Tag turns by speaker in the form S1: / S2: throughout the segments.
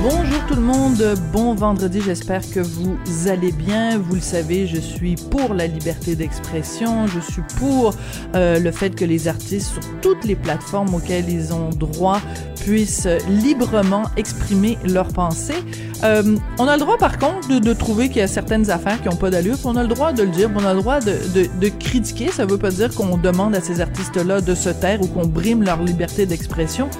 S1: Bonjour tout le monde, bon vendredi, j'espère que vous allez bien. Vous le savez, je suis pour la liberté d'expression, je suis pour euh, le fait que les artistes sur toutes les plateformes auxquelles ils ont droit puissent librement exprimer leurs pensées. Euh, on a le droit par contre de, trouver qu'il y a certaines affaires qui n'ont pas d'allure, on a le droit de le dire, on a le droit de, critiquer, ça veut pas dire qu'on demande à ces artistes-là de se taire ou qu'on brime leur liberté d'expression.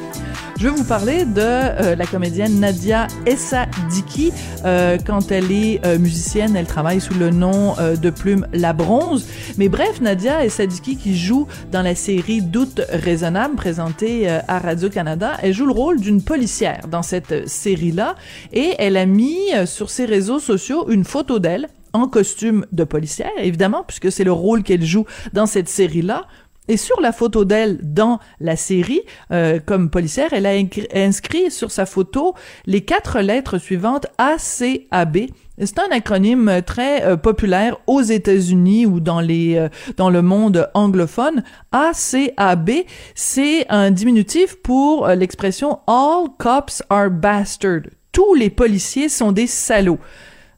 S1: Je vais vous parler de euh, la comédienne Nadia Essadiki. Euh, quand elle est euh, musicienne, elle travaille sous le nom de plume La Bronze. Mais bref, Nadia Essadiki qui joue dans la série Doute raisonnable présentée à Radio-Canada, le rôle d'une policière dans cette série-là et elle a mis sur ses réseaux sociaux une photo d'elle en costume de policière, évidemment, puisque c'est le rôle qu'elle joue dans cette série-là. Et sur la photo d'elle dans la série, euh, comme policière, elle a inscrit sur sa photo les quatre lettres suivantes ACAB. C'est un acronyme très euh, populaire aux États-Unis ou dans les euh, dans le monde anglophone. ACAB, c'est un diminutif pour euh, l'expression All cops are bastards. Tous les policiers sont des salauds.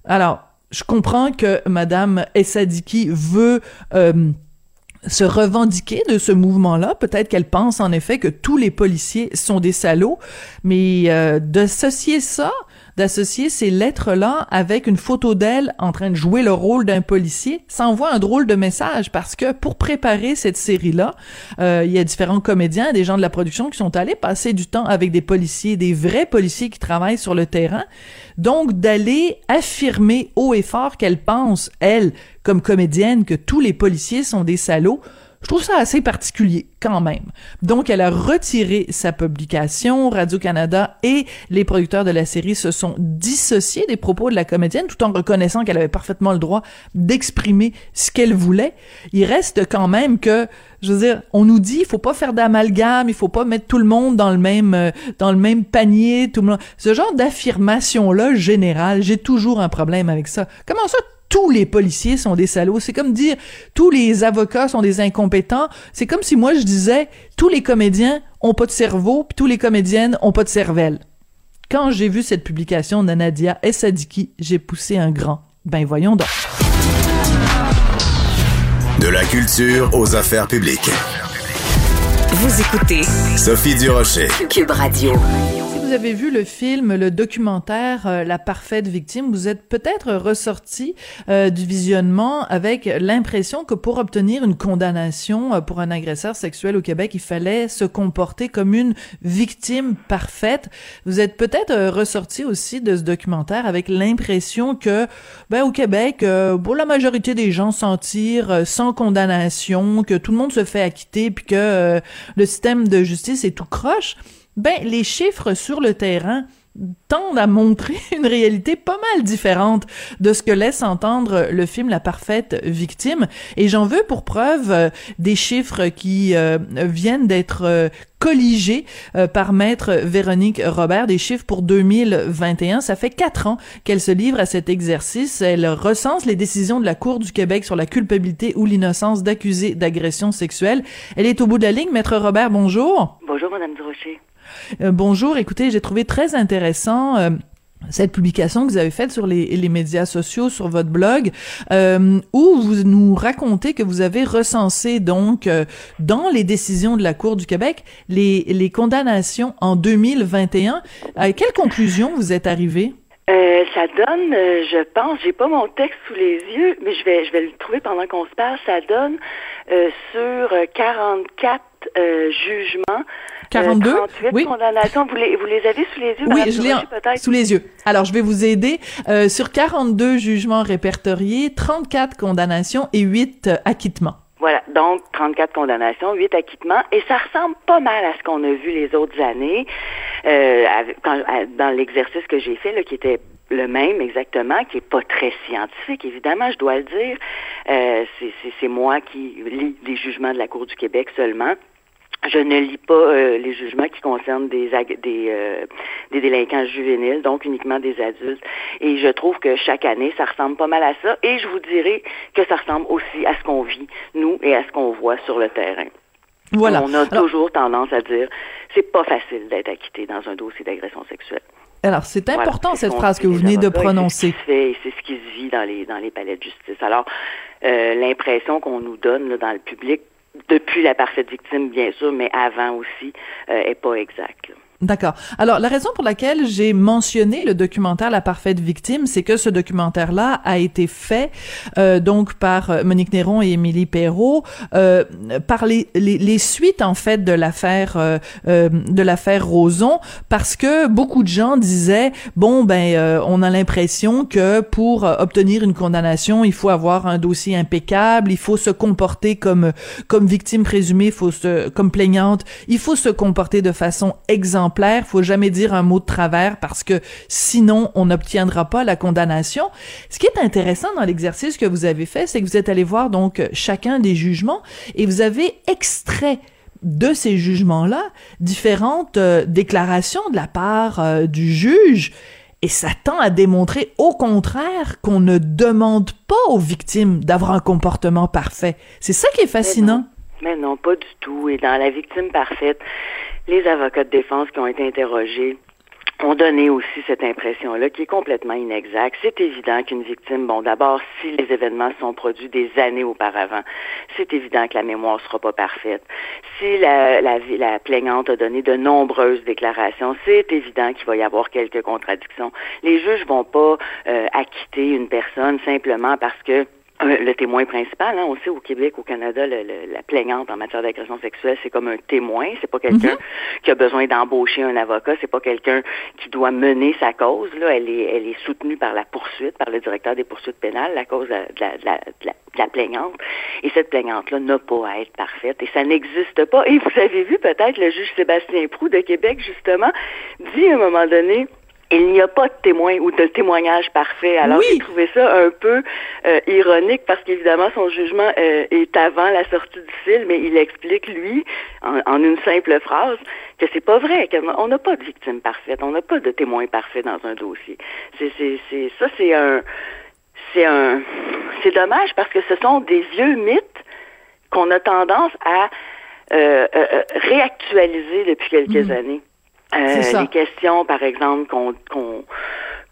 S1: Alors, je comprends que Madame Essadiki veut se revendiquer de ce mouvement-là. Peut-être qu'elle pense en effet que tous les policiers sont des salauds, mais euh, d'associer ça, d'associer ces lettres-là avec une photo d'elle en train de jouer le rôle d'un policier, ça envoie un drôle de message parce que pour préparer cette série-là, euh, il y a différents comédiens, des gens de la production qui sont allés passer du temps avec des policiers, des vrais policiers qui travaillent sur le terrain. Donc d'aller affirmer haut et fort qu'elle pense, elle, comme comédienne, que tous les policiers sont des salauds, je trouve ça assez particulier quand même. Donc, elle a retiré sa publication. Radio-Canada et les producteurs de la série se sont dissociés des propos de la comédienne tout en reconnaissant qu'elle avait parfaitement le droit d'exprimer ce qu'elle voulait. Il reste quand même que, je veux dire, on nous dit, il faut pas faire d'amalgame, il faut pas mettre tout le monde dans le même, euh, dans le même panier, tout le monde. Ce genre d'affirmation-là générale, j'ai toujours un problème avec ça. Comment ça, tous les policiers sont des salauds. C'est comme dire tous les avocats sont des incompétents. C'est comme si moi je disais tous les comédiens ont pas de cerveau, puis tous les comédiennes ont pas de cervelle. Quand j'ai vu cette publication de Nadia Essadiki, j'ai poussé un grand. Ben voyons donc.
S2: De la culture aux affaires publiques.
S3: Vous écoutez
S2: Sophie Durocher.
S3: Cube Radio.
S1: Vous avez vu le film, le documentaire euh, La parfaite victime, vous êtes peut-être ressorti euh, du visionnement avec l'impression que pour obtenir une condamnation euh, pour un agresseur sexuel au Québec, il fallait se comporter comme une victime parfaite. Vous êtes peut-être ressorti aussi de ce documentaire avec l'impression que, ben, au Québec, pour la majorité des gens s'en tirent sans condamnation, que tout le monde se fait acquitter, puis que le système de justice est tout croche. Ben, les chiffres sur le terrain tendent à montrer une réalité pas mal différente de ce que laisse entendre le film La parfaite victime. Et j'en veux pour preuve euh, des chiffres qui euh, viennent d'être euh, colligés par maître Véronique Robert, des chiffres pour 2021. Ça fait quatre ans qu'elle se livre à cet exercice. Elle recense les décisions de la Cour du Québec sur la culpabilité ou l'innocence d'accusés d'agression sexuelle. Elle est au bout de la ligne. Maître Robert, bonjour.
S4: Bonjour, Madame Durocher.
S1: Euh, bonjour, écoutez, j'ai trouvé très intéressant euh, cette publication que vous avez faite sur les, médias sociaux, sur votre blog, euh, où vous nous racontez que vous avez recensé donc dans les décisions de la Cour du Québec les, condamnations en 2021. À quelle conclusion vous êtes arrivé?
S4: Ça donne, je pense, j'ai pas mon texte sous les yeux, mais je vais, je vais le trouver pendant qu'on se parle. Ça donne sur euh, 44 euh, jugements.
S1: 42?
S4: euh, 38
S1: Oui.
S4: condamnations. Vous les, vous les avez sous les yeux,
S1: Oui, je l'ai sous les yeux. Alors, je vais vous aider. Euh, sur 42 jugements répertoriés, 34 condamnations et 8 euh, acquittements.
S4: Voilà, donc 34 condamnations, 8 acquittements, et ça ressemble pas mal à ce qu'on a vu les autres années euh, quand- dans l'exercice que j'ai fait, là, qui était le même exactement, qui est pas très scientifique, évidemment, je dois le dire. Euh, c'est- moi qui lis les jugements de la Cour du Québec seulement. Je ne lis pas euh, les jugements qui concernent des des, euh, des délinquants juvéniles, donc uniquement des adultes. Et je trouve que chaque année, ça ressemble pas mal à ça. Et je vous dirais que ça ressemble aussi à ce qu'on vit, nous, et à ce qu'on voit sur le terrain.
S1: Voilà.
S4: On a toujours tendance à dire c'est pas facile d'être acquitté dans un dossier d'agression sexuelle.
S1: Alors, c'est important cette phrase que vous venez de prononcer.
S4: C'est ce qui se vit dans les dans les palais de justice. Alors, euh, l'impression qu'on nous donne là, dans le public depuis la parfaite victime, bien sûr, mais avant aussi, euh, est pas exact.
S1: D'accord. Alors, la raison pour laquelle j'ai mentionné le documentaire La parfaite victime, c'est que ce documentaire-là a été fait euh, donc par euh, Monique Néron et Émilie Perrault euh, par les, les, les, suites en fait de l'affaire euh, euh de l'affaire Roson, parce que beaucoup de gens disaient bon ben euh, on a l'impression que pour obtenir une condamnation, il faut avoir un dossier impeccable, il faut se comporter comme comme victime présumée, faut se comme plaignante, il faut se comporter de façon exemplaire exemplaire, faut jamais dire un mot de travers parce que sinon on n'obtiendra pas la condamnation. Ce qui est intéressant dans l'exercice que vous avez fait, c'est que vous êtes allé voir donc chacun des jugements et vous avez extrait de ces jugements-là différentes euh, déclarations de la part euh, du juge et ça tend à démontrer au contraire qu'on ne demande pas aux victimes d'avoir un comportement parfait. C'est ça qui est fascinant.
S4: Mais non, pas du tout. Et dans la victime parfaite, les avocats de défense qui ont été interrogés ont donné aussi cette impression-là qui est complètement inexacte. C'est évident qu'une victime, bon, d'abord, si les événements sont produits des années auparavant, c'est évident que la mémoire sera pas parfaite. Si la, la, la plaignante a donné de nombreuses déclarations, c'est évident qu'il va y avoir quelques contradictions. Les juges vont pas euh, acquitter une personne simplement parce que le témoin principal, hein, on sait au Québec, au Canada, la plaignante en matière d'agression sexuelle, c'est comme un témoin. C'est pas quelqu'un mhm. qui a besoin d'embaucher un avocat. C'est pas quelqu'un qui doit mener sa cause. Là, elle est, elle est soutenue par la poursuite, par le directeur des poursuites pénales, la cause de la, de la, de la, plaignante. Et cette plaignante-là n'a pas à être parfaite. Et ça n'existe pas. Et vous avez vu peut-être le juge Sébastien Prou de Québec, justement, dit à un moment donné, il n'y a pas de témoin ou de témoignage parfait. Alors j'ai trouvé ça un peu euh, ironique parce qu'évidemment son jugement euh, est avant la sortie du film, et il explique lui en, une simple phrase que c'est pas vrai, qu'on n'a pas de victime parfaite, on n'a pas de témoin parfait dans un dossier. C'est c'est ça c'est un c'est un c'est dommage parce que ce sont des vieux mythes qu'on a tendance à euh, réactualiser depuis quelques mm. années. Euh, les questions, par exemple, qu'on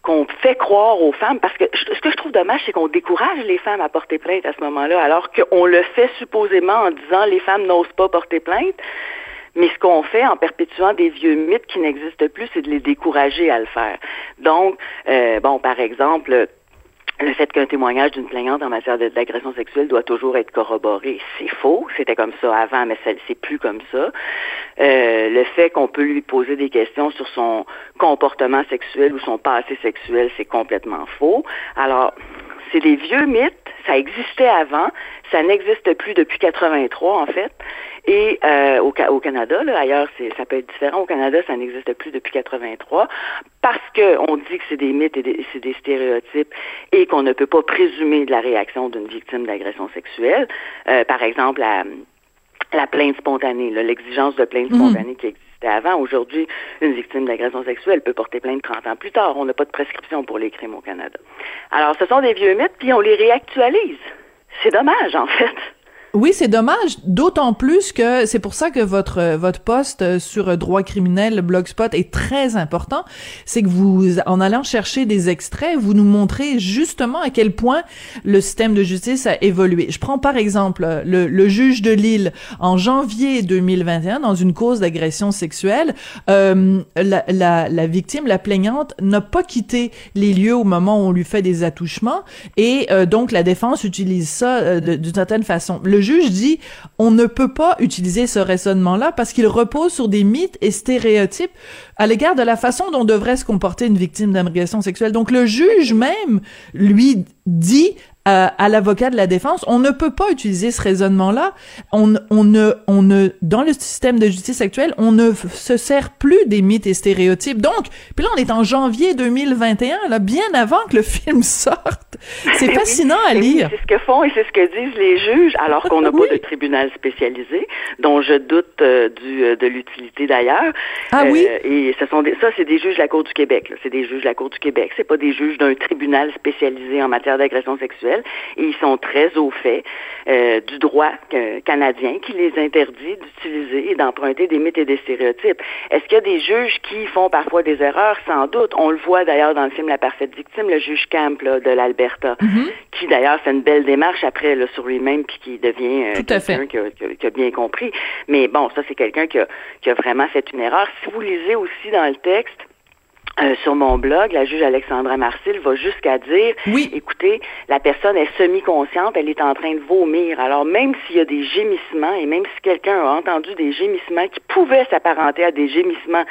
S4: qu'on fait croire aux femmes, parce que ce que je trouve dommage, c'est qu'on décourage les femmes à porter plainte à ce moment-là, alors qu'on le fait supposément en disant les femmes n'osent pas porter plainte. Mais ce qu'on fait en perpétuant des vieux mythes qui n'existent plus, c'est de les décourager à le faire. Donc, euh, bon, par exemple, le fait qu'un témoignage d'une plaignante en matière d'agression sexuelle doit toujours être corroboré, c'est faux. C'était comme ça avant, mais c'est plus comme ça. Euh, le fait qu'on peut lui poser des questions sur son comportement sexuel ou son passé sexuel, c'est complètement faux. Alors, c'est des vieux mythes. Ça existait avant. Ça n'existe plus depuis 83, en fait. Et euh, au, au, Canada, là, ailleurs, ça peut être différent. Au Canada, ça n'existe plus depuis 83 parce qu'on dit que c'est des mythes et c'est des stéréotypes et qu'on ne peut pas présumer de la réaction d'une victime d'agression sexuelle. Euh, par exemple, la, la plainte spontanée, l'exigence de plainte mhm. spontanée qui existait avant. Aujourd'hui, une victime d'agression sexuelle peut porter plainte 30 ans plus tard. On n'a pas de prescription pour les crimes au Canada. Alors, ce sont des vieux mythes, puis on les réactualise. C'est dommage, en fait.
S1: Oui, c'est dommage, d'autant plus que c'est pour ça que votre votre poste sur droit criminel Blogspot est très important, c'est que vous en allant chercher des extraits, vous nous montrez justement à quel point le système de justice a évolué. Je prends par exemple le, le juge de Lille en janvier 2021 dans une cause d'agression sexuelle, euh, la, la, la, victime, la plaignante n'a pas quitté les lieux au moment où on lui fait des attouchements et euh, donc la défense utilise ça euh, d'une certaine façon. Juge dit on ne peut pas utiliser ce raisonnement-là parce qu'il repose sur des mythes et stéréotypes à l'égard de la façon dont devrait se comporter une victime d'agression sexuelle. Donc le juge même lui dit à l'avocat de la défense, on ne peut pas utiliser ce raisonnement-là. On, on ne, on ne, dans le système de justice actuel, on ne se sert plus des mythes et stéréotypes. Donc, puis là, on est en janvier 2021, là, bien avant que le film sorte. C'est fascinant à lire.
S4: c'est ce que font et c'est ce que disent les juges, alors qu'on n'a pas de tribunal spécialisé, dont je doute euh, du, euh, de l'utilité d'ailleurs.
S1: Ah oui?
S4: Euh, et ce sont des, ça, c'est des juges de la Cour du Québec. C'est des juges de la Cour du Québec. C'est pas des juges d'un tribunal spécialisé en matière d'agression sexuelle. Et ils sont très au fait du droit canadien qui les interdit d'utiliser et d'emprunter des mythes et des stéréotypes. Est-ce qu'il y a des juges qui font parfois des erreurs? Sans doute. On le voit d'ailleurs dans le film La parfaite victime, le juge Camp là, de l'Alberta,
S1: mm-hmm.
S4: qui d'ailleurs fait une belle démarche après là, sur lui-même puis qui devient quelqu'un qui, qui, a bien compris. Mais bon, ça c'est quelqu'un qui a, qui a vraiment fait une erreur. Si vous lisez aussi dans le texte, euh, sur mon blog, la juge Alexandra Marcil va jusqu'à dire
S1: oui.
S4: écoutez, la personne est semi-consciente, elle est en train de vomir. Alors même s'il y a des gémissements et même si quelqu'un a entendu des gémissements qui pouvaient s'apparenter à des gémissements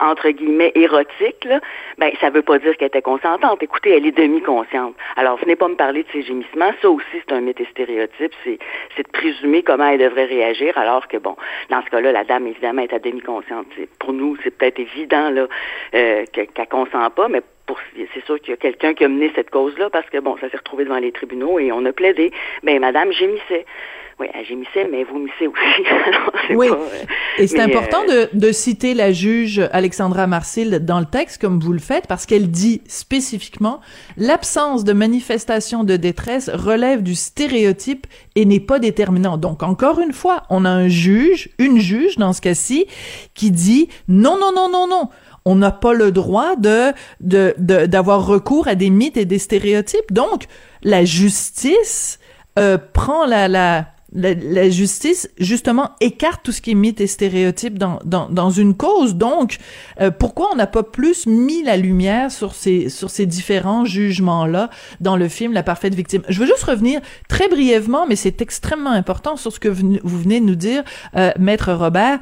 S4: entre guillemets érotique, là, ben ça veut pas dire qu'elle était consentante. Écoutez, elle est demi-consciente. Alors, venez pas me parler de ses gémissements. Ça aussi, c'est un mythe et stéréotype. C'est, de présumer comment elle devrait réagir, alors que bon, dans ce cas-là, la dame évidemment est à demi-consciente. pour nous, c'est peut-être évident là euh, qu'elle consent pas, mais c'est sûr qu'il y a quelqu'un qui a mené cette cause-là parce que bon, ça s'est retrouvé devant les tribunaux et on a plaidé. Ben, madame gémissait. Oui, elle gémissait, mais vomissait aussi.
S1: oui.
S4: Euh,
S1: et c'est important de, de, citer la juge Alexandra Marcil dans le texte, comme vous le faites, parce qu'elle dit spécifiquement l'absence de manifestation de détresse relève du stéréotype et n'est pas déterminant. Donc, encore une fois, on a un juge, une juge dans ce cas-ci, qui dit non, non, non, non, non on n'a pas le droit de d'avoir recours à des mythes et des stéréotypes. Donc, la justice euh, prend la, la la, justice justement écarte tout ce qui est mythe et stéréotype dans, dans, dans une cause. Donc, euh, pourquoi on n'a pas plus mis la lumière sur ces sur ces différents jugements là dans le film La parfaite victime? Je veux juste revenir très brièvement, mais c'est extrêmement important sur ce que vous, venez de nous dire, euh, maître Robert,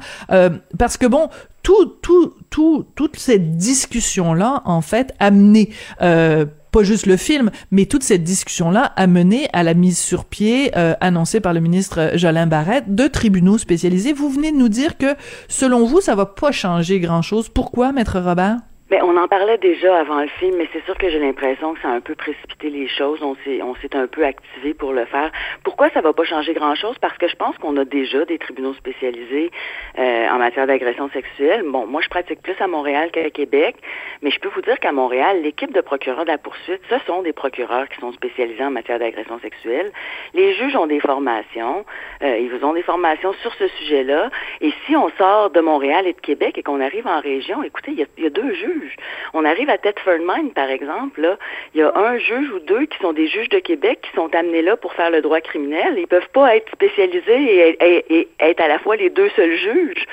S1: parce que bon, tout, tout, tout, toute cette discussion-là, en fait, a mené, euh, pas juste le film, mais toute cette discussion-là a mené à la mise sur pied euh, annoncée par le ministre Jolin Barrette de tribunaux spécialisés. Vous venez de nous dire que, selon vous, ça va pas changer grand-chose. Pourquoi, maître Robert?
S4: Mais on en parlait déjà avant le film, mais c'est sûr que j'ai l'impression que ça a un peu précipité les choses. On s'est, on s'est un peu activé pour le faire. Pourquoi ça va pas changer grand-chose? Parce que je pense qu'on a déjà des tribunaux spécialisés euh, en matière d'agression sexuelle. Bon, moi, je pratique plus à Montréal qu'à Québec, mais je peux vous dire qu'à Montréal, l'équipe de procureurs de la poursuite, ce sont des procureurs qui sont spécialisés en matière d'agression sexuelle. Les juges ont des formations. Euh, ils ont des formations sur ce sujet-là. Et si on sort de Montréal et de Québec et qu'on arrive en région, écoutez, il y a deux juges on arrive à Thetford Mine, par exemple, là, il y a un juge ou deux qui sont des juges de Québec qui sont amenés là pour faire le droit criminel. Ils peuvent pas être spécialisés et, être à la fois les deux seuls juges.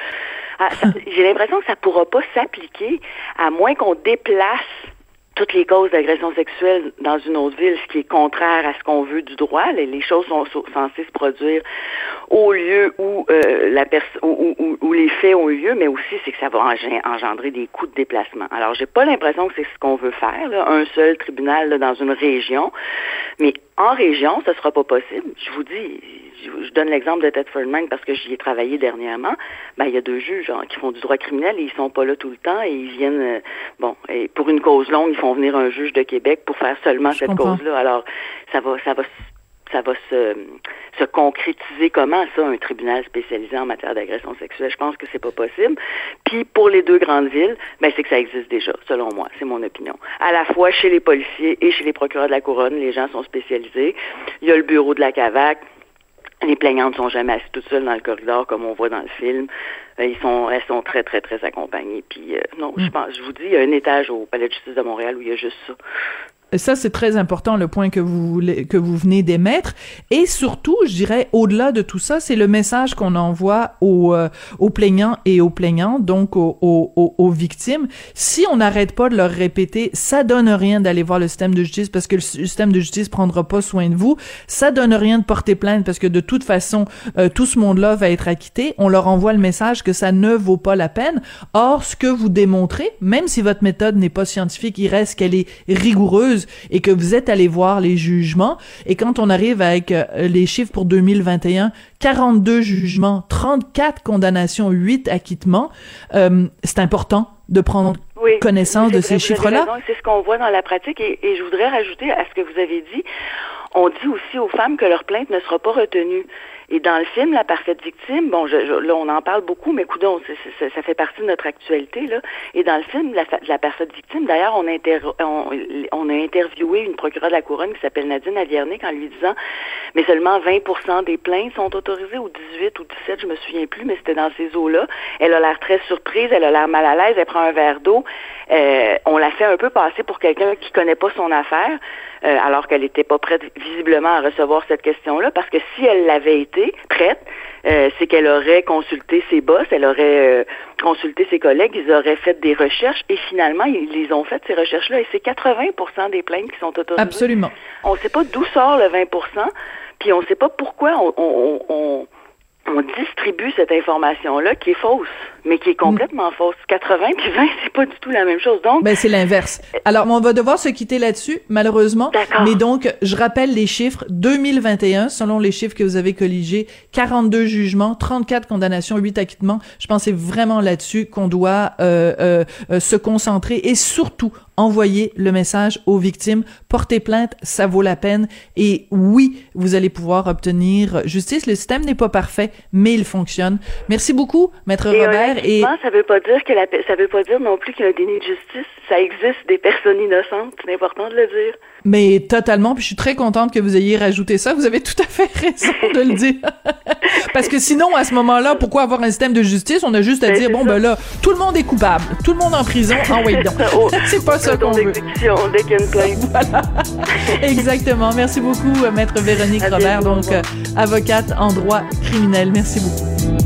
S4: Ah, j'ai l'impression que ça pourra pas s'appliquer à moins qu'on déplace toutes les causes d'agression sexuelle dans une autre ville, ce qui est contraire à ce qu'on veut du droit. Les, choses sont censées se produire au lieu où euh, la où, où, les faits ont eu lieu, mais aussi c'est que ça va engendrer des coûts de déplacement. Alors, j'ai pas l'impression que c'est ce qu'on veut faire, un seul tribunal dans une région, mais en région, ce sera pas possible. Je vous dis, je, donne l'exemple de Thetford Mine parce que j'y ai travaillé dernièrement. Ben, il y a deux juges hein, qui font du droit criminel et ils sont pas là tout le temps et ils viennent, euh, bon, et pour une cause longue, ils font venir un juge de Québec pour faire seulement cette cause-là. Alors, ça va, ça va ça va se, se concrétiser comment ça, un tribunal spécialisé en matière d'agression sexuelle? Je pense que c'est pas possible. Puis pour les deux grandes villes, ben c'est que ça existe déjà, selon moi, c'est mon opinion. À la fois chez les policiers et chez les procureurs de la couronne, les gens sont spécialisés. Il y a le bureau de la CAVAC. Les plaignantes sont jamais assises toutes seules dans le corridor comme on voit dans le film. Euh, ils sont, elles sont très, très, très accompagnées. Puis euh, non, je mm. pense, je vous dis, il y a un étage au Palais de justice de Montréal où il y a juste ça
S1: ça, c'est très important, le point que vous, voulez, que vous venez d'émettre. Et surtout, je dirais, au-delà de tout ça, c'est le message qu'on envoie aux, euh, aux plaignants et aux plaignantes, donc aux, aux, aux victimes. Si on n'arrête pas de leur répéter, ça donne rien d'aller voir le système de justice parce que le système de justice prendra pas soin de vous. Ça donne rien de porter plainte parce que de toute façon, euh, tout ce monde-là va être acquitté. On leur envoie le message que ça ne vaut pas la peine. Or, ce que vous démontrez, même si votre méthode n'est pas scientifique, il reste qu'elle est rigoureuse et que vous êtes allé voir les jugements. Et quand on arrive avec euh, les chiffres pour 2021, 42 jugements, 34 condamnations, 8 acquittements, euh, c'est important de prendre connaissance de ces chiffres-là.
S4: C'est ce qu'on voit dans la pratique et, et je voudrais rajouter à ce que vous avez dit, on dit aussi aux femmes que leur plainte ne sera pas retenue. Et dans le film, La parfaite victime, bon, je, là, on en parle beaucoup, mais coudons, ça fait partie de notre actualité, là. Et dans le film, La, parfaite victime, d'ailleurs, on, on, on, a interviewé une procureure de la Couronne qui s'appelle Nadine Aviernick en lui disant, mais seulement 20% des plaintes sont autorisées, ou 18 ou 17, je me souviens plus, mais c'était dans ces eaux-là. Elle a l'air très surprise, elle a l'air mal à l'aise, elle prend un verre d'eau. Euh, on l'a fait un peu passer pour quelqu'un qui connaît pas son affaire. Euh, alors qu'elle n'était pas prête visiblement à recevoir cette question-là, parce que si elle l'avait été prête, euh, c'est qu'elle aurait consulté ses boss, elle aurait euh, consulté ses collègues, ils auraient fait des recherches et finalement, ils les ont fait, ces recherches-là, et c'est 80% des plaintes qui sont autorisées.
S1: Absolument.
S4: On ne sait pas d'où sort le 20% puis on ne sait pas pourquoi on on distribue cette information-là qui est fausse, mais qui est complètement fausse. 80 puis 20, c'est pas du tout la même chose. Donc,
S1: ben c'est l'inverse. Alors, on va devoir se quitter là-dessus, malheureusement. Mais donc, je rappelle les chiffres. 2021, selon les chiffres que vous avez colligés, 42 jugements, 34 condamnations, 8 acquittements. Je pense que c'est vraiment là-dessus qu'on doit euh, euh, euh, se concentrer et surtout envoyer le message aux victimes, porter plainte, ça vaut la peine. Et oui, vous allez pouvoir obtenir justice. Le système n'est pas parfait, mais il fonctionne. Merci beaucoup, Maître Robert.
S4: Et ça veut pas dire que la, ça veut pas dire non plus qu'il y a un déni de justice. Ça existe des personnes innocentes. C'est important de le dire.
S1: Mais totalement, puis je suis très contente que vous ayez rajouté ça. Vous avez tout à fait raison de le dire. Parce que sinon, à ce moment-là, pourquoi avoir un système de justice? On a juste à ben, dire, bon, ben là, tout le monde est coupable. Tout le monde en prison. Ah oui, donc. C'est pas ça qu'on veut.
S4: dès qu'il y a une plainte.
S1: Voilà. Exactement. Merci beaucoup, euh, Maître Véronique Robert, donc euh, avocate en droit criminel. Merci beaucoup.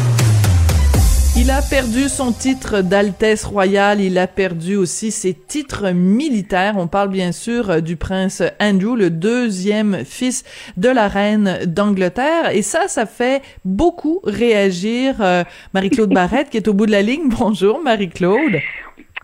S1: Il a perdu son titre d'Altesse royale, il a perdu aussi ses titres militaires. On parle bien sûr euh, du prince Andrew, le deuxième fils de la reine d'Angleterre. Et ça, ça fait beaucoup réagir euh, Marie-Claude Barrette qui est au bout de la ligne. Bonjour Marie-Claude.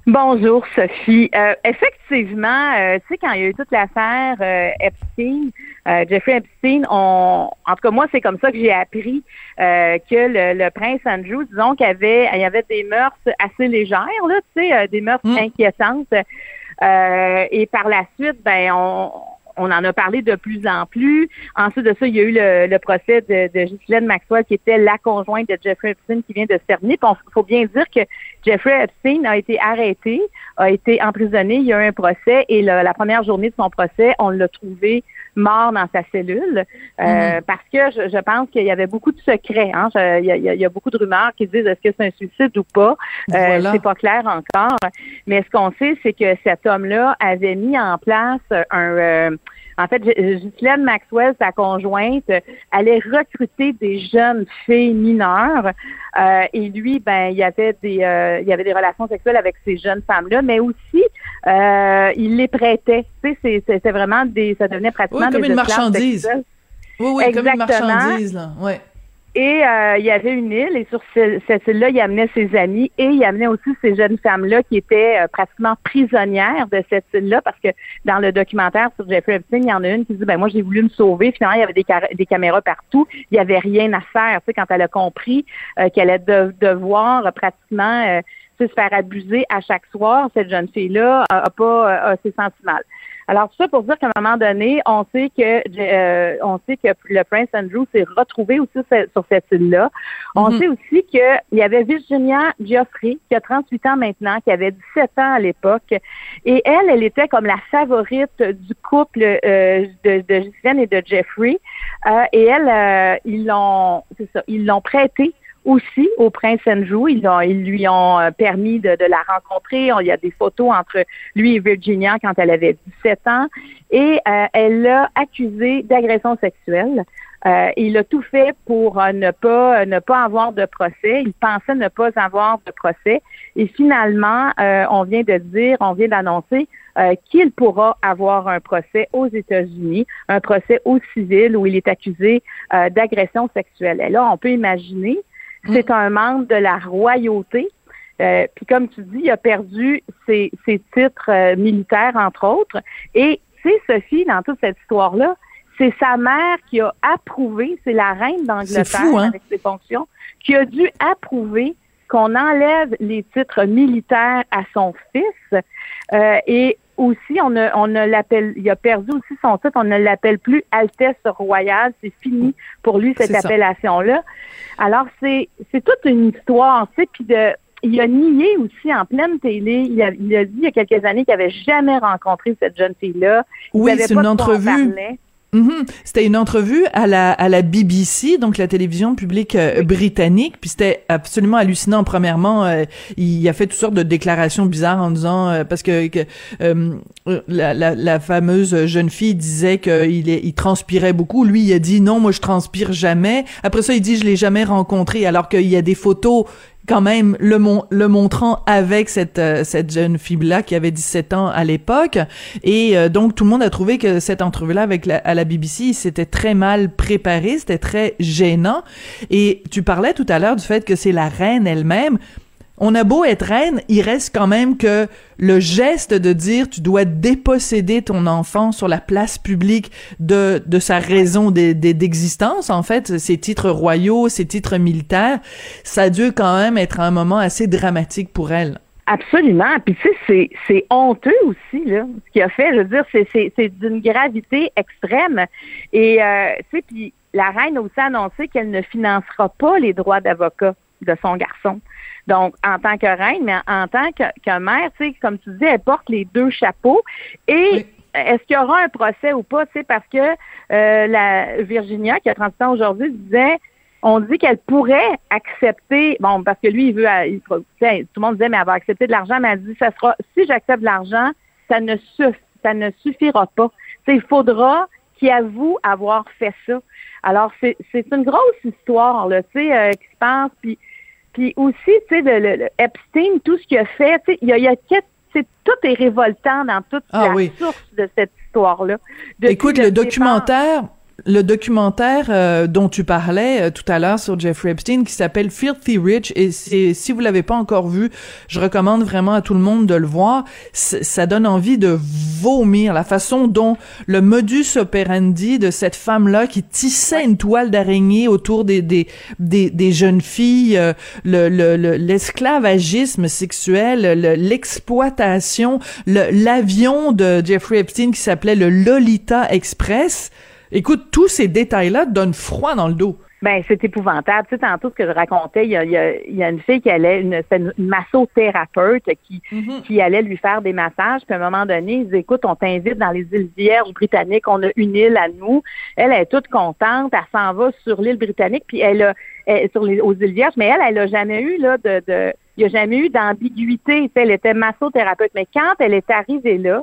S5: Bonjour Sophie. Euh, effectivement, tu sais, quand il y a eu toute l'affaire Epstein, euh, Jeffrey Epstein, on, en tout cas moi c'est comme ça que j'ai appris euh, que le, prince Andrew, disons qu'il avait, il y avait des mœurs assez légères là, tu sais, euh, des mœurs mm. inquiétantes. et par la suite, ben on, on en a parlé de plus en plus. Ensuite de ça, il y a eu le, procès de, de Maxwell, qui était la conjointe de Jeffrey Epstein, qui vient de se terminer. Il faut bien dire que Jeffrey Epstein a été arrêté, a été emprisonné. Il y a eu un procès et la première journée de son procès, on l'a trouvé mort dans sa cellule euh, mhm. parce que je, pense qu'il y avait beaucoup de secrets. Hein. Il, y a, beaucoup de rumeurs qui disent est-ce que c'est un suicide ou pas. Euh, C'est pas clair encore. Mais ce qu'on sait, c'est que cet homme-là avait mis en place un euh, en fait, Ghislaine Maxwell, sa conjointe, allait recruter des jeunes filles mineures. Euh, et lui, ben, il y avait des, euh, il y avait des relations sexuelles avec ces jeunes femmes-là, mais aussi, euh, il les prêtait. Tu sais, c'était vraiment des, ça devenait pratiquement
S1: oui, comme une marchandise. Oui, oui, comme une marchandise, là. Ouais.
S5: Et euh, il y avait une île, et sur cette île-là, il amenait ses amis et il amenait aussi ces jeunes femmes-là qui étaient euh, pratiquement prisonnières de cette île-là, parce que dans le documentaire sur Jeffrey Epstein, il y en a une qui dit, ben moi, j'ai voulu me sauver. Finalement, il y avait des, caméras partout. Il n'y avait rien à faire. Tu sais, quand elle a compris euh, qu'elle allait devoir pratiquement se faire abuser à chaque soir, cette jeune fille-là a, pas a, s'est sentie. Alors, tout ça pour dire qu'à un moment donné, on sait que euh, on sait que le prince Andrew s'est retrouvé aussi sur cette île-là. On mhm. sait aussi qu'il y avait Virginia Geoffrey, qui a 38 ans maintenant, qui avait 17 ans à l'époque. Et elle, elle était comme la favorite du couple euh, de, de et de Jeffrey. Euh, et elle, ils l'ont, c'est ça, ils l'ont prêté aussi au prince Andrew. Ils, ils lui ont euh, permis de, la rencontrer. il y a des photos entre lui et Virginia quand elle avait 17 ans. Et euh, elle l'a accusé d'agression sexuelle. Euh, il a tout fait pour euh, ne pas ne pas avoir de procès. Il pensait ne pas avoir de procès. Et finalement, euh, on vient de dire, on vient d'annoncer qu'il pourra avoir un procès aux États-Unis, un procès au civil où il est accusé d'agression sexuelle. Et là, on peut imaginer. C'est un membre de la royauté. puis comme tu dis, il a perdu ses, ses titres militaires, entre autres. Et c'est Sophie, dans toute cette histoire-là, c'est sa mère qui a approuvé, c'est la reine d'Angleterre hein? avec ses fonctions, qui a dû approuver qu'on enlève les titres militaires à son fils. Euh, et aussi, on ne, on ne l'appelle, il a perdu aussi son titre, on ne l'appelle plus Altesse royale. C'est fini pour lui cette appellation-là. Alors c'est, c'est toute une histoire, tu sais, puis de, il a nié aussi en pleine télé. Il a, il a dit il y a quelques années qu'il n'avait jamais rencontré cette jeune fille-là.
S1: Oui, c'est une entrevue. Mhm. C'était une entrevue à la à la BBC, donc la télévision publique euh, britannique. Puis c'était absolument hallucinant. Premièrement, euh, il a fait toutes sortes de déclarations bizarres en disant euh, parce que, la, la, la, fameuse jeune fille disait qu'il il transpirait beaucoup. Lui, il a dit non, moi je transpire jamais. Après ça, il dit je l'ai jamais rencontré, alors qu'il y a des photos quand même le, le montrant avec cette euh, cette jeune fille là qui avait 17 ans à l'époque. Et euh, donc tout le monde a trouvé que cette entrevue là avec la, à la BBC c'était très mal préparé c'était très gênant. Et tu parlais tout à l'heure du fait que c'est la reine elle-même on a beau être reine, il reste quand même que le geste de dire tu dois déposséder ton enfant sur la place publique de, de sa raison d'existence, en fait, ses titres royaux, ses titres militaires, ça a dû quand même être un moment assez dramatique pour elle.
S5: Absolument. Puis tu sais, c'est honteux aussi, là, ce qu'il a fait. Je veux dire, c'est d'une gravité extrême. Et euh, puis la reine a aussi annoncé qu'elle ne financera pas les droits d'avocat de son garçon. Donc, en tant que reine, mais en, tant que, mère, tu sais, comme tu dis, elle porte les deux chapeaux. Et est-ce qu'il y aura un procès ou pas, tu sais, parce que euh, la Virginia, qui a 30 ans aujourd'hui, disait on dit qu'elle pourrait accepter, bon, parce que lui, il veut, il, tout le monde disait, mais elle va accepter de l'argent, mais elle dit, ça sera, si j'accepte de l'argent, ça ne ça ne suffira pas. sais, il faudra qu'il avoue avoir fait ça. Alors, c'est une grosse histoire, là, tu sais, euh, qui se passe, puis puis aussi, tu sais, le, Epstein, tout ce qu'il a fait, tu sais, il y a, il y a tout est révoltant dans toute ah la source de cette histoire-là.
S1: Écoute, le documentaire, le documentaire euh, dont tu parlais euh, tout à l'heure sur Jeffrey Epstein qui s'appelle Filthy Rich. Et si vous l'avez pas encore vu, je recommande vraiment à tout le monde de le voir. ça donne envie de vomir. La façon dont le modus operandi de cette femme-là qui tissait une toile d'araignée autour des des, des, des jeunes filles, euh, le l'esclavagisme le, sexuel, l'exploitation, l'avion de Jeffrey Epstein qui s'appelait le Lolita Express Écoute, tous ces détails-là donnent froid dans le dos.
S5: Ben, c'est épouvantable. Tu sais, tantôt, ce que je racontais, il y a, il y a, une fille qui allait, une, une massothérapeute qui, mhm. qui allait lui faire des massages. Puis à un moment donné, ils disent, écoute, on t'invite dans les îles Vierges britanniques, on a une île à nous. Elle, est toute contente, elle s'en va sur l'île britannique, puis elle a, sur les, aux îles Vierges, mais elle, elle a jamais eu, là, de, de il n'y a jamais eu d'ambiguïté. Elle était massothérapeute. Mais quand elle est arrivée là,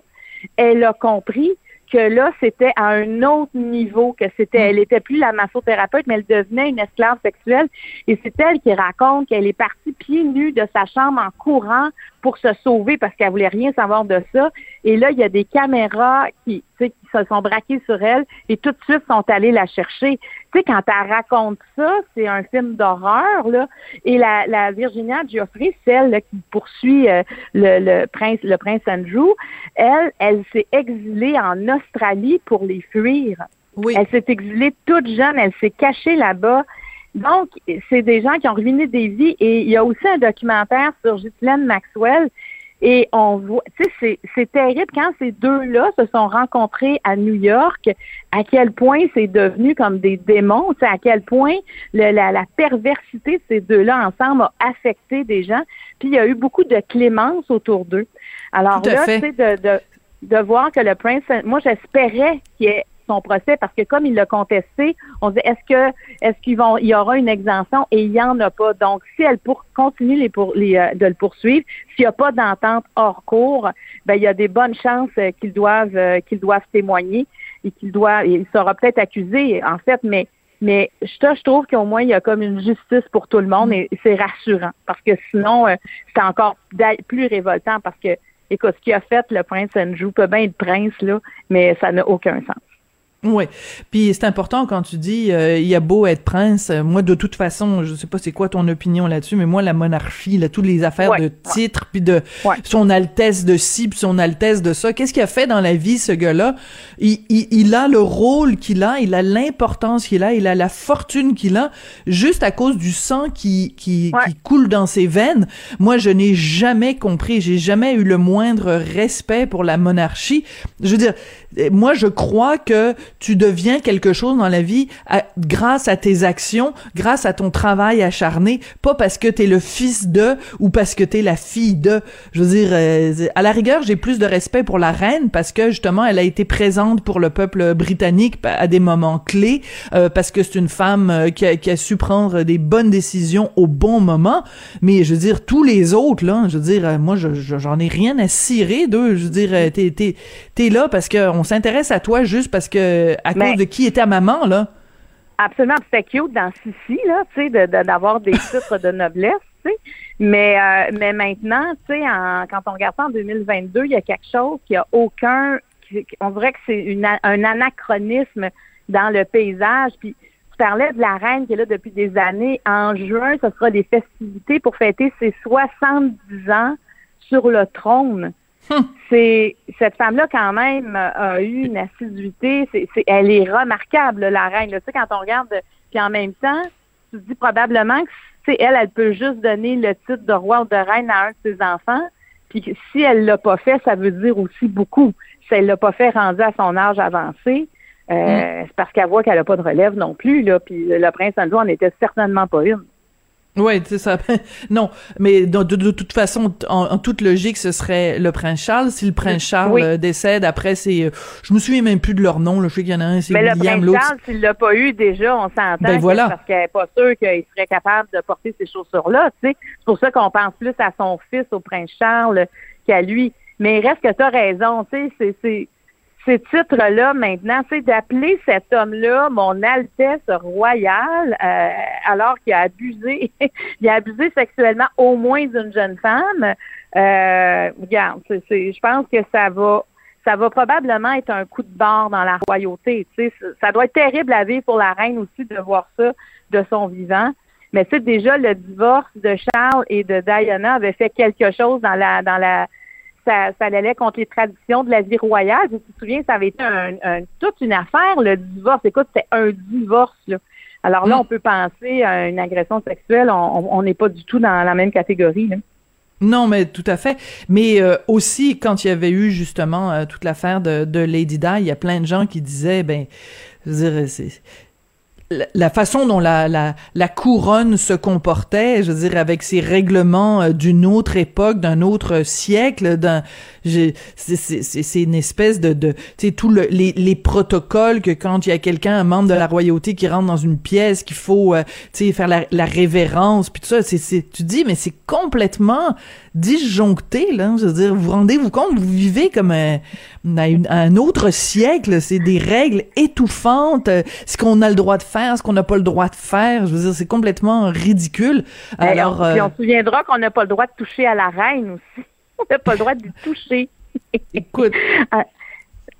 S5: elle a compris que là, c'était à un autre niveau, que c'était, mm. elle était plus la massothérapeute, mais elle devenait une esclave sexuelle. Et c'est elle qui raconte qu'elle est partie pieds nus de sa chambre en courant pour se sauver parce qu'elle voulait rien savoir de ça. Et là, il y a des caméras qui, qui se sont braquées sur elle et tout de suite sont allées la chercher. Tu sais, quand elle raconte ça, c'est un film d'horreur, là. Et la, la Virginia Geoffrey, celle qui poursuit euh, le, le, prince, le prince Andrew, elle, elle s'est exilée en Australie pour les fuir. Oui. Elle s'est exilée toute jeune, elle s'est cachée là-bas. Donc, c'est des gens qui ont ruiné des vies. Et il y a aussi un documentaire sur Ghislaine Maxwell. Et on voit, tu sais, c'est terrible quand ces deux-là se sont rencontrés à New York, à quel point c'est devenu comme des démons, à quel point la, la, perversité de ces deux-là ensemble a affecté des gens. Puis il y a eu beaucoup de clémence autour d'eux. Alors là, tu sais, de, de, de voir que le prince, moi j'espérais qu'il y ait son procès parce que comme il l'a contesté, on dit est-ce que est-ce qu'il vont il y aura une exemption? Et il y en a pas. Donc si elle pour, continue les pour, les, euh, de le poursuivre, s'il n'y a pas d'entente hors cours, ben il y a des bonnes chances euh, qu'ils doivent euh, qu'ils doivent témoigner et qu'il doit il sera peut-être accusé en fait, mais Mais je, je trouve qu'au moins, il y a comme une justice pour tout le monde et c'est rassurant. Parce que sinon, euh, c'est encore plus révoltant parce que, écoute, ce qu'il a fait le prince Andrew peut bien être prince, là, mais ça n'a aucun sens.
S1: Oui. Puis c'est important quand tu dis euh, il y a beau être prince, euh, moi de toute façon, je sais pas c'est quoi ton opinion là-dessus, mais moi la monarchie, là, toutes les affaires de titres puis de son altesse de ci puis son altesse de ça, qu'est-ce qu'il a fait dans la vie ce gars-là? Il, il, il, a le rôle qu'il a, il a l'importance qu'il a, il a la fortune qu'il a juste à cause du sang qui qui, qui coule dans ses veines. Moi je n'ai jamais compris, j'ai jamais eu le moindre respect pour la monarchie. Je veux dire moi, je crois que tu deviens quelque chose dans la vie grâce à tes actions, grâce à ton travail acharné, pas parce que t'es le fils de ou parce que t'es la fille de. Je veux dire, euh, à la rigueur, j'ai plus de respect pour la reine parce que justement, elle a été présente pour le peuple britannique à des moments clés, euh, parce que c'est une femme euh, qui, a, su prendre des bonnes décisions au bon moment. Mais je veux dire, tous les autres, là, je veux dire, moi, j'en ai rien à cirer d'eux. Je veux dire, t'es t'es là parce que s'intéresse à toi juste parce que à cause de qui était ta maman là?
S5: Absolument, c'était cute dans Sissi là, tu sais, d'avoir des titres de noblesse, tu sais. Mais euh, mais maintenant, tu sais, quand on regarde ça en 2022, il y a quelque chose qui a aucun, on dirait que c'est un anachronisme dans le paysage. Puis tu parlais de la reine qui est là depuis des années. En juin, ce sera des festivités pour fêter ses 70 ans sur le trône. Hum. C'est cette femme-là quand même a eu une assiduité. C'est, elle est remarquable la reine. Tu sais quand on regarde, puis en même temps, tu te dis probablement que elle, elle peut juste donner le titre de roi ou de reine à un de ses enfants. Puis si elle l'a pas fait, ça veut dire aussi beaucoup. Si elle l'a pas fait rendu à son âge avancé, euh, hum. c'est parce qu'elle voit qu'elle a pas de relève non plus. Là. Puis le prince Andrew en était certainement pas une.
S1: Ouais, c'est ça. non, mais de, de, toute façon, en, toute logique, ce serait le prince Charles. Si le prince Charles euh, décède, après, c'est, euh, je me souviens même plus de leur nom. Là, je sais qu'il y en a un, c'est
S5: William. Mais le prince Charles, s'il l'a pas eu déjà, on s'entend. Ben voilà. Parce qu'elle n'est pas sûr qu'il serait capable de porter ces chaussures-là. Tu sais, c'est pour ça qu'on pense plus à son fils, au prince Charles, qu'à lui. Mais il reste que tu as raison. Tu sais, c'est ces titres-là maintenant, c'est d'appeler cet homme-là mon Altesse royale, euh, alors qu'il a abusé, il a abusé sexuellement au moins d'une jeune femme. Euh, regarde, je pense que ça va, ça va probablement être un coup de barre dans la royauté. Ça doit être terrible à vivre pour la reine aussi de voir ça de son vivant. Mais tu déjà le divorce de Charles et de Diana avait fait quelque chose dans la dans la ça, ça allait contre les traditions de la vie royale. Je me souviens, ça avait été un, toute une affaire, le divorce. Écoute, c'était un divorce. Là. Alors là, mm. on peut penser à une agression sexuelle. On n'est pas du tout dans la même catégorie.
S1: Non, mais tout à fait. Mais euh, aussi, quand il y avait eu justement euh, toute l'affaire de, de Lady Di, il y a plein de gens qui disaient, ben, je veux dire, c'est la façon dont la, la, la, couronne se comportait, je veux dire, avec ses règlements euh, d'une autre époque, d'un autre siècle, d'un, c'est une espèce de, de tu sais, tous le, les, les protocoles que quand il y a quelqu'un, un membre de la royauté qui rentre dans une pièce, qu'il faut, euh, tu sais, faire la, la révérence, puis tout ça, c'est, tu dis, mais c'est complètement disjoncté, là. Je veux dire, vous rendez-vous compte, vous vivez comme un, un autre siècle. C'est des règles étouffantes. Euh, ce qu'on a le droit de faire, ce qu'on n'a pas le droit de faire. Je veux dire, c'est complètement ridicule.
S5: Alors, on, puis on se souviendra qu'on n'a pas le droit de toucher à la reine aussi. On n'a pas le droit de toucher.
S1: Écoute.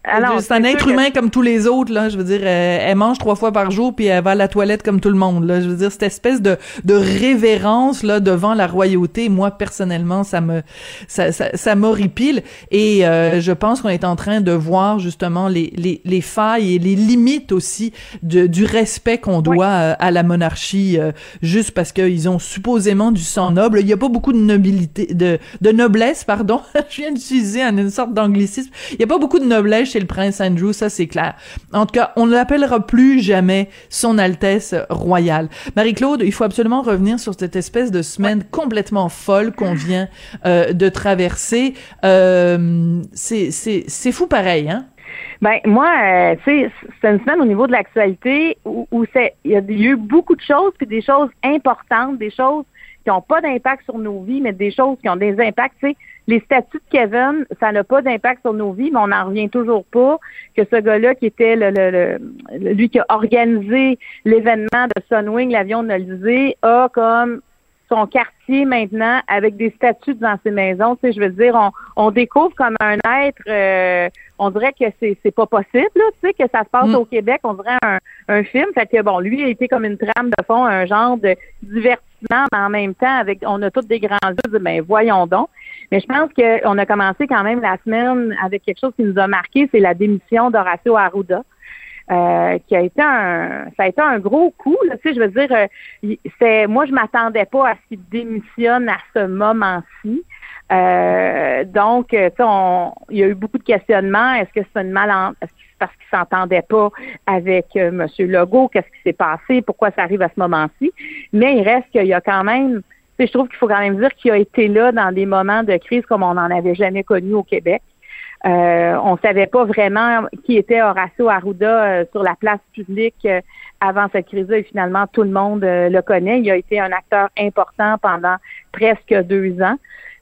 S1: Ah, c'est un être humain comme tous les autres là. Je veux dire, euh, elle, mange trois fois par jour puis elle va à la toilette comme tout le monde là. Je veux dire, cette espèce de de révérence là devant la royauté, moi personnellement, ça me ça ça, ça m'horripile. Et euh, je pense qu'on est en train de voir justement les les les failles et les limites aussi de, du respect qu'on doit euh, à la monarchie, juste parce qu'ils ont supposément du sang noble. Il y a pas beaucoup de nobilité, de de noblesse, pardon. je viens d'utiliser une sorte d'anglicisme. Il y a pas beaucoup de noblesse le prince Andrew, ça c'est clair. En tout cas, on ne l'appellera plus jamais Son Altesse royale. Marie-Claude, il faut absolument revenir sur cette espèce de semaine complètement folle qu'on vient euh, de traverser. Euh, c'est fou pareil, hein?
S5: Ben moi, euh, tu sais, c'est une semaine au niveau de l'actualité où, où il y a eu beaucoup de choses, puis des choses importantes, des choses qui n'ont pas d'impact sur nos vies, mais des choses qui ont des impacts. Tu sais, les statuts de Kevin, ça n'a pas d'impact sur nos vies, mais on n'en revient toujours pas que ce gars-là qui était le, le, le, lui qui a organisé l'événement de Sunwing, l'avion de l'Elysée, a comme son quartier maintenant avec des statues dans ses maisons. Tu sais, je veux dire, on, on découvre comme un être, euh, on dirait que c'est, c'est pas possible, là, tu sais, que ça se passe
S1: Mm.
S5: au Québec, on dirait un, un film. Fait que bon, lui a été comme une trame de fond, un genre de divertissement, mais en même temps, avec on a tous des grands yeux, ben voyons donc. Mais je pense qu'on a commencé quand même la semaine avec quelque chose qui nous a marqué, c'est la démission d'Horacio Arruda. Euh, qui a été un ça a été un gros coup tu sais je veux dire euh, c'est moi je m'attendais pas à ce qu'il démissionne à ce moment-ci euh, donc tu sais on il y a eu beaucoup de questionnements est-ce que c'est une mal parce qu'il s'entendait pas avec euh, monsieur Legault qu'est-ce qui s'est passé pourquoi ça arrive à ce moment-ci mais il reste qu'il y a quand même je trouve qu'il faut quand même dire qu'il a été là dans des moments de crise comme on n'en avait jamais connu au Québec euh, on savait pas vraiment qui était Horacio Arruda euh, sur la place publique euh, avant cette crise-là et finalement tout le monde le connaît. Il a été un acteur important pendant presque deux ans.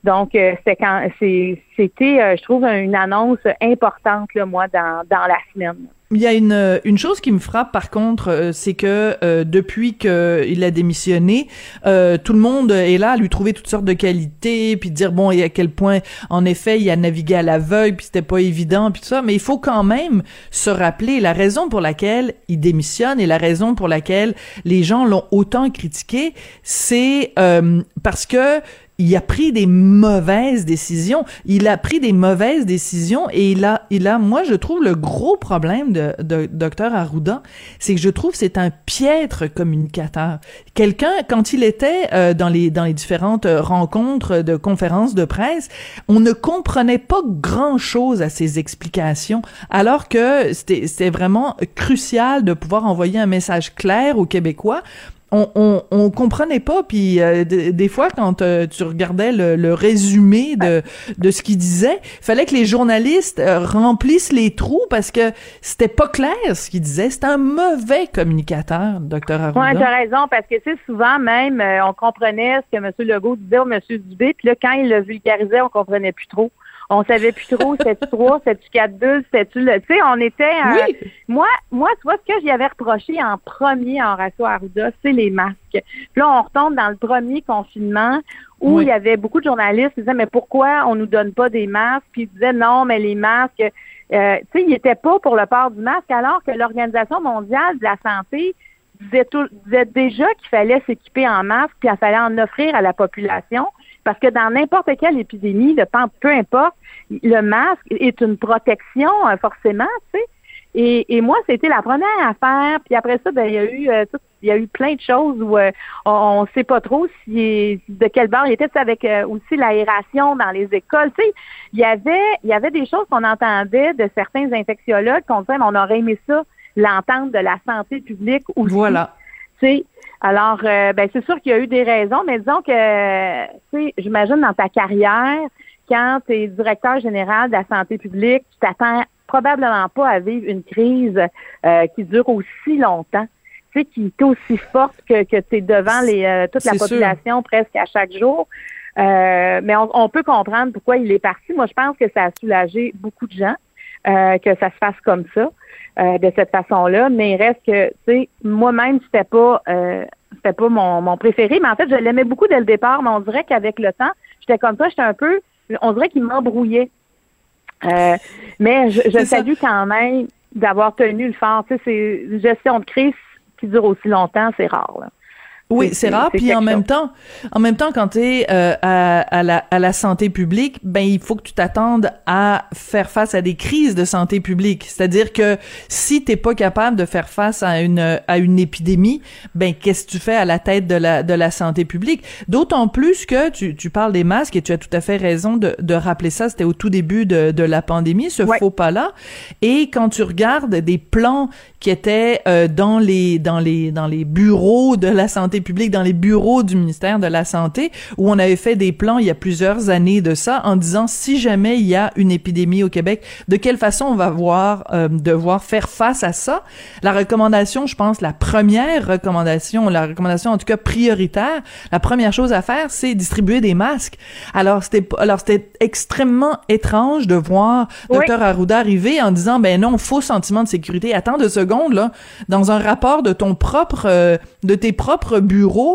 S5: Donc euh, quand c'était euh, je trouve une annonce importante là, moi dans dans la semaine.
S1: Il y a une, euh, une chose qui me frappe par contre, c'est que euh, depuis qu'il a démissionné, euh, tout le monde est là à lui trouver toutes sortes de qualités, puis dire bon et à quel point en effet il a navigué à l'aveugle, puis c'était pas évident, puis tout ça. Mais il faut quand même se rappeler la raison pour laquelle il démissionne et la raison pour laquelle les gens l'ont autant critiqué, c'est euh, parce que il a pris des mauvaises décisions. Il a pris des mauvaises décisions et il a, il a, moi, je trouve le gros problème de, de Dr. Arruda, c'est que je trouve c'est un piètre communicateur. Quelqu'un, quand il était euh, dans les, dans les différentes euh, rencontres de conférences de presse, on ne comprenait pas grand chose à ses explications, alors que c'était, vraiment crucial de pouvoir envoyer un message clair aux Québécois on, on, comprenait pas puis euh, des fois quand euh, tu regardais le, résumé de de ce qu'il disait fallait que les journalistes euh, remplissent les trous parce que c'était pas clair ce qu'il disait c'était un mauvais communicateur docteur Arruda
S5: Oui, tu raison, parce que, sais, souvent même, euh, on comprenait ce que M. Legault disait au M. Dubé, puis là, quand il le vulgarisait, on comprenait plus trop. On savait plus trop, c'était-tu 3, c'était-tu 4 2, c'était-tu le... Tu sais, on était... euh,
S1: Oui.
S5: Moi, moi, tu vois, ce que j'y avais reproché en premier en Horacio Arruda, c'est les masques. Puis là, on retombe dans le premier confinement où
S1: Oui.
S5: il y avait beaucoup de journalistes qui disaient, mais pourquoi on nous donne pas des masques? Puis ils disaient, non, mais les masques... euh, tu sais, ils n'étaient pas pour le port du masque, alors que l'Organisation mondiale de la santé disait, tout- disait déjà qu'il fallait s'équiper en masque, puis il fallait en offrir à la population, parce que dans n'importe quelle épidémie, le peu importe, le masque est une protection euh, forcément, tu sais. Et, et moi, c'était la première affaire. Puis après ça, ben, il y a eu euh, tout- il y a eu plein de choses où euh, on ne sait pas trop si de quel bord il était avec euh, aussi l'aération dans les écoles. Tu sais, il y avait il y avait des choses qu'on entendait de certains infectiologues qu'on disait on aurait aimé ça l'entente de la santé publique aussi.
S1: voilà
S5: Tu sais, alors, euh, ben, c'est sûr qu'il y a eu des raisons, mais disons que, tu sais, j'imagine dans ta carrière, quand tu es directeur général de la santé publique, tu t'attends probablement pas à vivre une crise euh, qui dure aussi longtemps, tu sais, qui est aussi forte que, que tu es devant les, euh, toute la
S1: sûr.
S5: population presque à chaque jour. Euh, mais on, on peut comprendre pourquoi il est parti. Moi, je pense que ça a soulagé beaucoup de gens euh, que ça se fasse comme ça, euh, de cette façon-là. Mais il reste que, tu sais, moi-même, c'était pas, euh, c'était pas mon, mon préféré. Mais en fait, je l'aimais beaucoup dès le départ. Mais on dirait qu'avec le temps, j'étais comme ça. J'étais un peu, on dirait qu'il m'embrouillait. Euh, mais je, je
S1: ça.
S5: salue quand même d'avoir tenu le fort. Tu sais, c'est une gestion de crise qui dure aussi longtemps, c'est rare. Là.
S1: Oui,
S5: C'est-
S1: rare. Puis en même
S5: chose.
S1: temps, en même temps, quand tu es à, à, la, à la santé publique, ben il faut que tu t'attendes à faire face à des crises de santé publique. C'est-à-dire que si t'es pas capable de faire face à une à une épidémie, ben qu'est-ce que tu fais à la tête de la de la santé publique? D'autant plus que tu, tu parles des masques et tu as tout à fait raison de, de rappeler ça. C'était au tout début de, de la pandémie, ce
S5: Ouais.
S1: faux pas-là. Et quand tu regardes des plans qui étaient euh, dans les dans les dans les bureaux de la santé publique dans les bureaux du ministère de la Santé, où on avait fait des plans il y a plusieurs années de ça, en disant si jamais il y a une épidémie au Québec, de quelle façon on va voir, euh, devoir faire face à ça? La recommandation, je pense, la première recommandation, la recommandation en tout cas prioritaire, la première chose à faire, c'est distribuer des masques. Alors c'était, alors c'était extrêmement étrange de voir Dr Arruda arriver en disant ben non, faux sentiment de sécurité. Attends deux secondes là, dans un rapport de ton propre, euh, de tes propres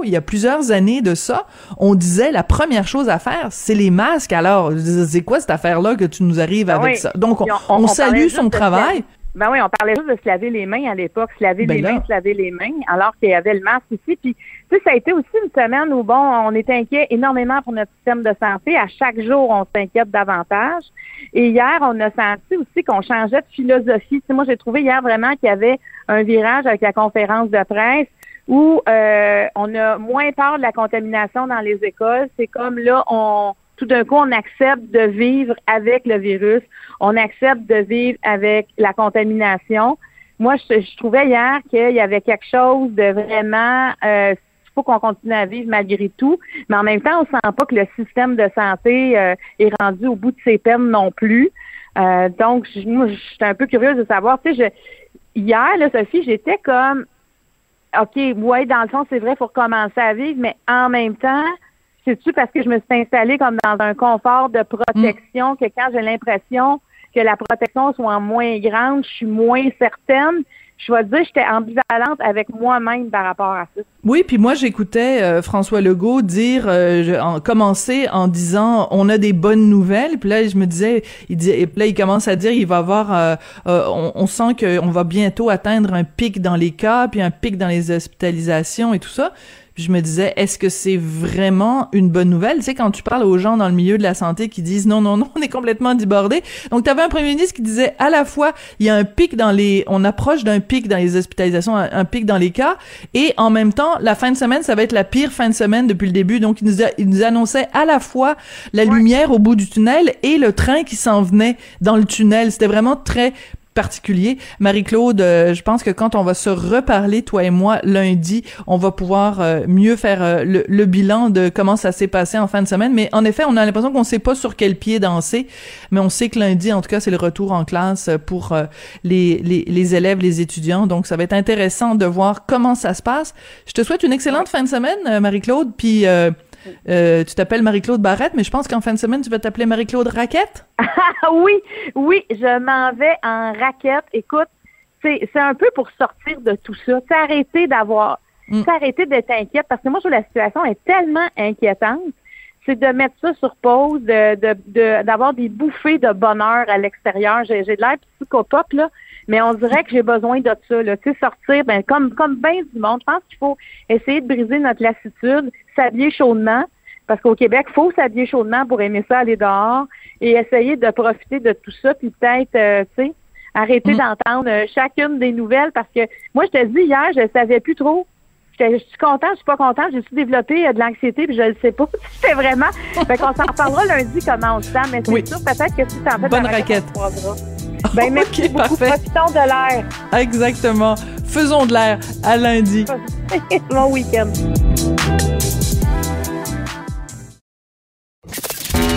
S1: il y a plusieurs années de ça, on disait la première chose à faire, c'est les masques. Alors, c'est quoi cette affaire-là que tu nous arrives
S5: Ben
S1: avec
S5: oui.
S1: ça? Donc, on, salue son travail.
S5: Ben oui, on parlait juste de se laver les mains à l'époque, se laver
S1: Ben
S5: les
S1: là.
S5: mains, se laver les mains, alors qu'il y avait le masque ici. Puis, tu sais, ça a été aussi une semaine où, bon, on était inquiet énormément pour notre système de santé. À chaque jour, on s'inquiète davantage. Et hier, on a senti aussi qu'on changeait de philosophie. Tu sais, moi, j'ai trouvé hier vraiment qu'il y avait un virage avec la conférence de presse où euh, on a moins peur de la contamination dans les écoles. C'est comme là, on tout d'un coup, on accepte de vivre avec le virus, on accepte de vivre avec la contamination. Moi, je, je trouvais hier qu'il y avait quelque chose de vraiment, euh, faut qu'on continue à vivre malgré tout, mais en même temps, on sent pas que le système de santé euh, est rendu au bout de ses peines non plus. Euh, donc, je- moi, je suis un peu curieuse de savoir, tu sais, je, hier, là, Sophie, j'étais comme, OK, ouais, dans le fond, c'est vrai, il faut recommencer à vivre, mais en même temps, c'est-tu parce que je me suis installée comme dans un confort de protection que quand j'ai l'impression que la protection soit moins grande, je suis moins certaine? Je vais j'étais ambivalente avec moi-même par rapport à ça.
S1: Oui, puis moi j'écoutais euh, François Legault dire, euh, en, commencer en disant on a des bonnes nouvelles, puis là je me disais, il dit, et là il commence à dire il va avoir, euh, euh, on, on sent qu'on va bientôt atteindre un pic dans les cas, puis un pic dans les hospitalisations et tout ça. Puis je me disais, est-ce que c'est vraiment une bonne nouvelle? Tu sais, quand tu parles aux gens dans le milieu de la santé qui disent non, non, non, on est complètement débordé. Donc, tu avais un premier ministre qui disait à la fois, il y a un pic dans les, on approche d'un pic dans les hospitalisations, un, un pic dans les cas, et en même temps, la fin de semaine, ça va être la pire fin de semaine depuis le début. Donc, il nous, a- il nous annonçait à la fois la lumière au bout du tunnel et le train qui s'en venait dans le tunnel. C'était vraiment très particulier. Marie-Claude, euh, je pense que quand on va se reparler, toi et moi, lundi, on va pouvoir euh, mieux faire euh, le, bilan de comment ça s'est passé en fin de semaine. Mais en effet, on a l'impression qu'on sait pas sur quel pied danser, mais on sait que lundi, en tout cas, c'est le retour en classe pour les, élèves, les étudiants. Donc, ça va être intéressant de voir comment ça se passe. Je te souhaite une excellente fin de semaine, Marie-Claude. Puis, euh, tu t'appelles Marie-Claude Barrette, mais je pense qu'en fin de semaine, tu vas t'appeler Marie-Claude Raquette.
S5: Ah oui, oui, je m'en vais en raquette. Écoute, c'est un peu pour sortir de tout ça. C'est arrêter d'avoir,
S1: Mm.
S5: arrêter d'être inquiète parce que moi, je trouve que la situation est tellement inquiétante. C'est de mettre ça sur pause, de de- de- d'avoir des bouffées de bonheur à l'extérieur. J'ai j'ai de l'air psychopop, là, mais on dirait que j'ai besoin de ça. Là. Tu sais, sortir, ben, comme, comme bien du monde, je pense qu'il faut essayer de briser notre lassitude, s'habiller chaudement. Parce qu'au Québec, il faut s'habiller chaudement pour aimer ça, aller dehors et essayer de profiter de tout ça, puis peut-être, euh, tu sais, arrêter
S1: Mm.
S5: d'entendre euh, chacune des nouvelles parce que moi, je te dis hier, je savais plus trop. Je suis contente, je suis pas contente, j'ai su développé euh, de l'anxiété, puis je ne sais pas si c'est vraiment. Fait qu'on s'en reparlera lundi comment on se sent, mais c'est
S1: Oui.
S5: sûr peut-être que si t'en fais
S1: Bonne raquette.
S5: Ben, merci
S1: Ok,
S5: beaucoup.
S1: parfait.
S5: Profitons de l'air.
S1: Exactement. Faisons de l'air. À lundi.
S5: bon week-end.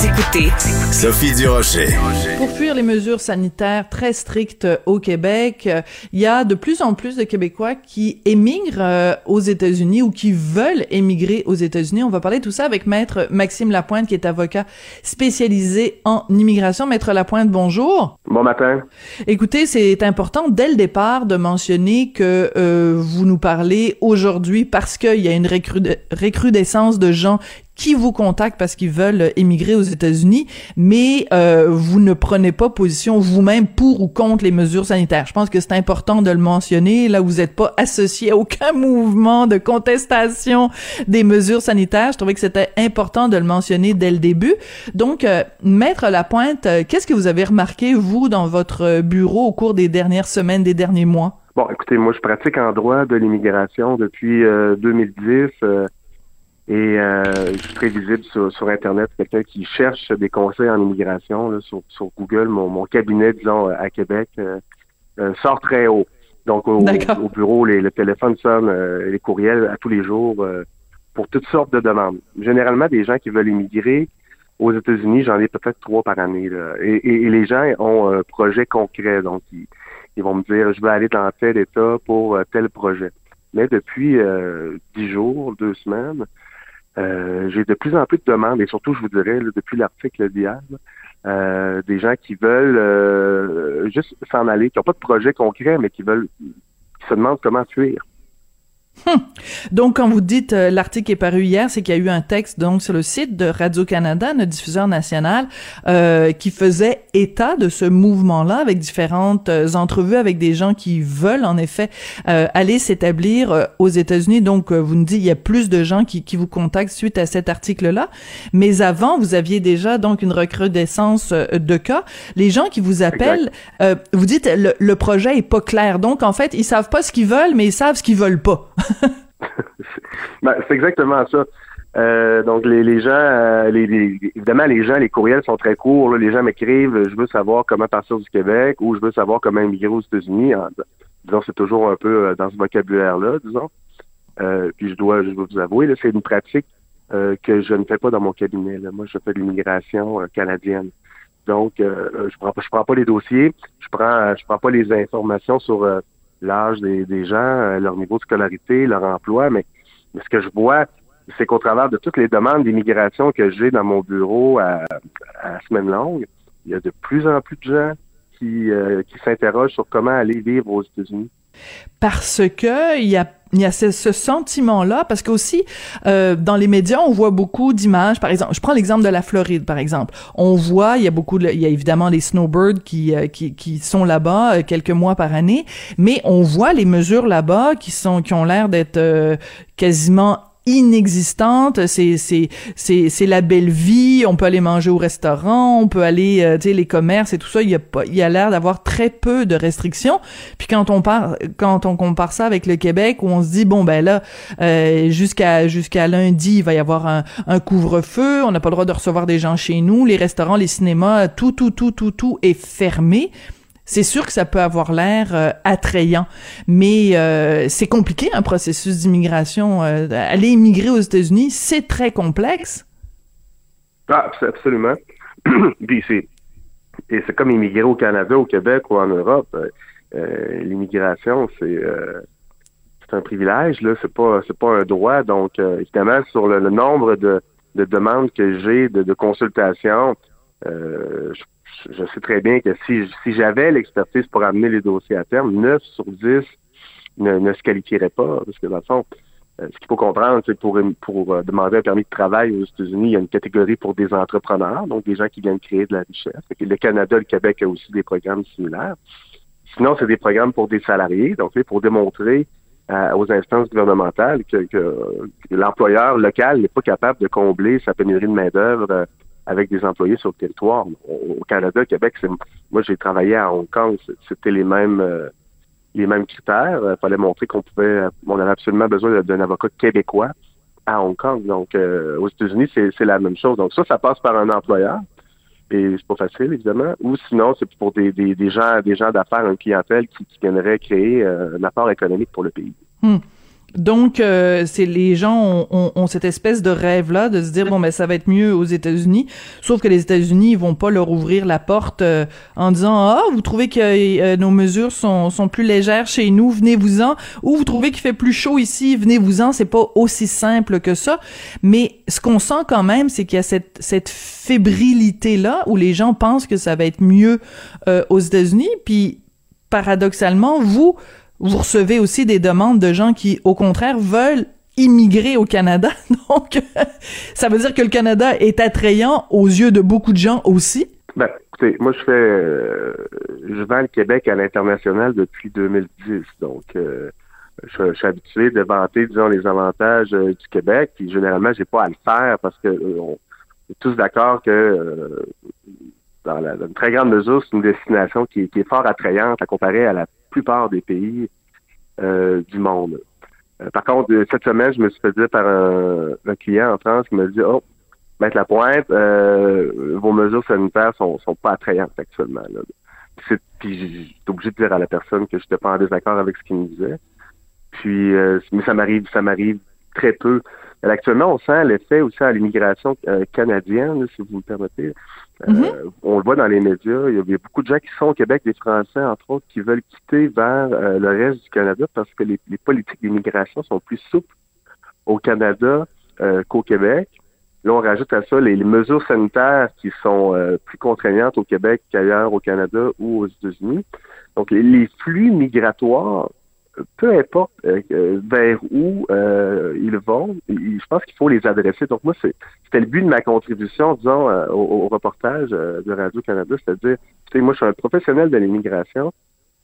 S3: Vous écoutez
S2: Sophie Durocher.
S1: Pour fuir les mesures sanitaires très strictes au Québec, euh, il y a de plus en plus de Québécois qui émigrent euh, aux États-Unis ou qui veulent émigrer aux États-Unis. On va parler de tout ça avec Maître Maxime Lapointe, qui est avocat spécialisé en immigration. Maître Lapointe, bonjour.
S6: Bon matin.
S1: Écoutez, c'est important dès le départ de mentionner que euh, vous nous parlez aujourd'hui parce qu'il y a une recrude- recrudescence de gens qui vous contactent parce qu'ils veulent émigrer aux États-Unis, mais euh, vous ne prenez pas position vous-même pour ou contre les mesures sanitaires. Je pense que c'est important de le mentionner. Là, vous n'êtes pas associé à aucun mouvement de contestation des mesures sanitaires. Je trouvais que c'était important de le mentionner dès le début. Donc, euh, Maître Lapointe, euh, qu'est-ce que vous avez remarqué, vous, dans votre bureau au cours des dernières semaines, des derniers mois?
S6: Bon, écoutez, moi, je pratique en droit de l'immigration depuis euh, 2010. Euh, Et euh, je suis très visible sur, sur Internet. Quelqu'un qui cherche des conseils en immigration là, sur, sur Google, mon, mon cabinet, disons, à Québec, euh, euh, sort très haut. Donc au, au bureau, les, le téléphone sonne, euh, les courriels à tous les jours pour toutes sortes de demandes. Généralement, des gens qui veulent immigrer aux États-Unis, j'en ai peut-être trois par année. Là. Et, et, les gens ont un projet concret. Donc, ils, ils vont me dire, je veux aller dans tel état pour tel projet. Mais depuis dix jours, deux semaines, euh, j'ai de plus en plus de demandes, et surtout, je vous dirais, depuis l'article d'hier, euh, des gens qui veulent euh, juste s'en aller, qui n'ont pas de projet concret, mais qui veulent, qui se demandent comment fuir.
S1: Hum. Donc, quand vous dites euh, l'article est paru hier, c'est qu'il y a eu un texte donc sur le site de Radio Canada, notre diffuseur national, euh, qui faisait état de ce mouvement-là avec différentes euh, entrevues avec des gens qui veulent en effet euh, aller s'établir aux États-Unis. Donc, vous nous dites il y a plus de gens qui, qui vous contactent suite à cet article-là. Mais avant, vous aviez déjà donc une recrudescence de cas. Les gens qui vous appellent, vous dites le, le projet est pas clair. Donc, en fait, ils savent pas ce qu'ils veulent, mais ils savent ce qu'ils veulent pas.
S6: ben, c'est exactement ça. Euh, donc les, les gens, euh, les, évidemment les gens, les courriels sont très courts. Les gens m'écrivent, je veux savoir comment partir du Québec ou je veux savoir comment immigrer aux États-Unis. Disons, c'est toujours un peu euh, dans ce vocabulaire-là, disons. puis je dois, je dois vous avouer, c'est une pratique que je ne fais pas dans mon cabinet. Moi, je fais de l'immigration canadienne. Donc, je prends je prends pas les dossiers, je prends, je prends pas les informations sur l'âge des, gens, euh, leur niveau de scolarité, leur emploi, mais, ce que je vois, c'est qu'au travers de toutes les demandes d'immigration que j'ai dans mon bureau à, à, semaine longue, il y a de plus en plus de gens qui, euh, qui s'interrogent sur comment aller vivre aux États-Unis.
S1: Parce que il y a il y a ce, ce sentiment-là, parce qu'aussi, euh, dans les médias, on voit beaucoup d'images. Par exemple, je prends l'exemple de la Floride, par exemple. On voit, il y a beaucoup, de, il y a évidemment les snowbirds qui, euh, qui, qui sont là-bas euh, quelques mois par année, mais on voit les mesures là-bas qui sont, qui ont l'air d'être euh, quasiment inexistante. C'est c'est c'est c'est la belle vie. On peut aller manger au restaurant, on peut aller, euh, tu sais, les commerces et tout ça. Il y a pas, il y a l'air d'avoir très peu de restrictions. Puis quand on part, quand on compare ça avec le Québec, où on se dit bon ben là, euh, jusqu'à jusqu'à lundi, il va y avoir un, un couvre-feu. On n'a pas le droit de recevoir des gens chez nous. Les restaurants, les cinémas, tout tout tout tout tout est fermé c'est sûr que ça peut avoir l'air euh, attrayant, mais euh, c'est compliqué un processus d'immigration. Euh, aller immigrer aux États-Unis, c'est très complexe.
S6: Ah, absolument. Et c'est comme immigrer au Canada, au Québec ou en Europe. L'immigration, c'est un privilège là, c'est pas un droit. Donc évidemment sur le, nombre de, de demandes que j'ai de, consultations, je je sais très bien que si, si j'avais l'expertise pour amener les dossiers à terme, 9 sur 10 ne, ne se qualifieraient pas. Parce que dans le fond, euh, ce qu'il faut comprendre, c'est pour, pour euh, demander un permis de travail aux États-Unis, il y a une catégorie pour des entrepreneurs, donc des gens qui viennent créer de la richesse. Le Canada, le Québec a aussi des programmes similaires. Sinon, c'est des programmes pour des salariés, donc pour démontrer euh, aux instances gouvernementales que, que, l'employeur local n'est pas capable de combler sa pénurie de main-d'œuvre avec des employés sur le territoire. Au Canada, Québec, moi j'ai travaillé à Hong Kong, c'était les mêmes euh, les mêmes critères. Il fallait montrer qu'on pouvait, on avait absolument besoin d'un avocat québécois à Hong Kong. Donc euh, aux États-Unis, c'est la même chose. Donc ça, ça passe par un employeur. Et c'est pas facile, évidemment. Ou sinon, c'est pour des, des, des, gens des gens d'affaires, une clientèle qui, qui viendrait créer euh, un apport économique pour le pays.
S1: Hmm. Donc, euh, c'est les gens ont, ont, cette espèce de rêve là de se dire bon ben ça va être mieux aux États-Unis. Sauf que les États-Unis vont pas leur ouvrir la porte euh, en disant ah vous trouvez que euh, nos mesures sont, sont plus légères chez nous, venez-vous-en. Ou vous trouvez qu'il fait plus chaud ici, venez-vous-en. C'est pas aussi simple que ça. Mais ce qu'on sent quand même, c'est qu'il y a cette cette fébrilité là où les gens pensent que ça va être mieux aux États-Unis. Puis paradoxalement, vous vous recevez aussi des demandes de gens qui, au contraire, veulent immigrer au Canada. Donc, ça veut dire que le Canada est attrayant aux yeux de beaucoup de gens aussi.
S6: Ben, écoutez, moi, je fais, euh, je vends le Québec à l'international depuis 2010. Donc, euh, je, suis habitué de vanter, disons, les avantages euh, du Québec. Puis, généralement, j'ai pas à le faire parce que on est tous d'accord que dans, la, une très grande mesure, c'est une destination qui, est fort attrayante à comparer à la plupart des pays euh, du monde. Euh, par contre, euh, cette semaine, je me suis fait dire par un, client en France qui m'a dit Oh, Maître Lapointe, euh, vos mesures sanitaires sont, sont pas attrayantes actuellement. Puis j'étais obligé de dire à la personne que je n'étais pas en désaccord avec ce qu'il me disait. Puis, mais ça m'arrive, ça m'arrive très peu. Actuellement, on sent l'effet aussi à l'immigration euh, canadienne, si vous me permettez. Euh, On le voit dans les médias. Il y, a, il y a beaucoup de gens qui sont au Québec, des Français, entre autres, qui veulent quitter vers euh, le reste du Canada parce que les, les politiques d'immigration sont plus souples au Canada qu'au Québec. Là, on rajoute à ça les, les mesures sanitaires qui sont plus contraignantes au Québec qu'ailleurs au Canada ou aux États-Unis. Donc, les, les flux migratoires, peu importe euh, euh, vers où euh, ils vont, je pense qu'il faut les adresser. Donc, moi, c'était le but de ma contribution, disons, euh, au, au reportage euh, de Radio-Canada, c'est-à-dire, tu sais, moi, je suis un professionnel de l'immigration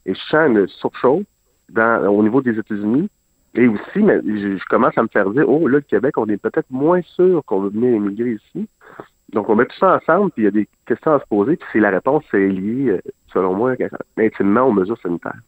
S6: et je sens une surchauffe dans, au niveau des États-Unis. Et aussi, mais je, commence à me faire dire, oh, là, le Québec, on est peut-être moins sûr qu'on veut venir immigrer ici. Donc, on met tout ça ensemble, puis il y a des questions à se poser, puis c'est la réponse, c'est lié, euh, selon moi, intimement aux mesures sanitaires.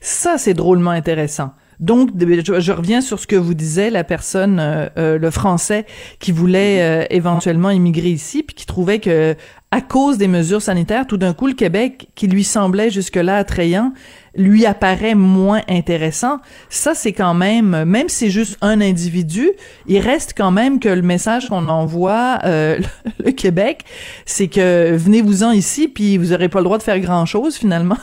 S1: Ça, c'est drôlement intéressant. Donc, je, je reviens sur ce que vous disait la personne, euh, euh, le Français, qui voulait euh, éventuellement immigrer ici, puis qui trouvait que, à cause des mesures sanitaires, tout d'un coup, le Québec, qui lui semblait jusque-là attrayant, lui apparaît moins intéressant. Ça, c'est quand même, même si c'est juste un individu, il reste quand même que le message qu'on envoie euh, le Québec, c'est que venez-vous-en ici, puis vous aurez pas le droit de faire grand-chose finalement.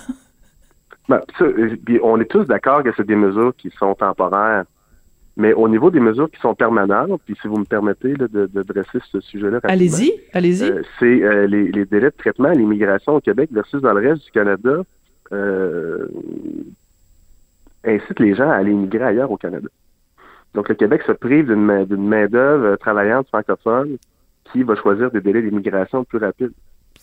S6: Ben, ça, euh, on est tous d'accord que c'est des mesures qui sont temporaires. Mais au niveau des mesures qui sont permanentes, puis si vous me permettez là, de, de dresser ce sujet-là rapidement,
S1: Allez-y, allez-y.
S6: euh, c'est euh, les, les délais de traitement à l'immigration au Québec versus dans le reste du Canada euh, incite les gens à aller immigrer ailleurs au Canada. Donc le Québec se prive d'une main, d'une main-d'œuvre travaillante francophone qui va choisir des délais d'immigration plus rapides.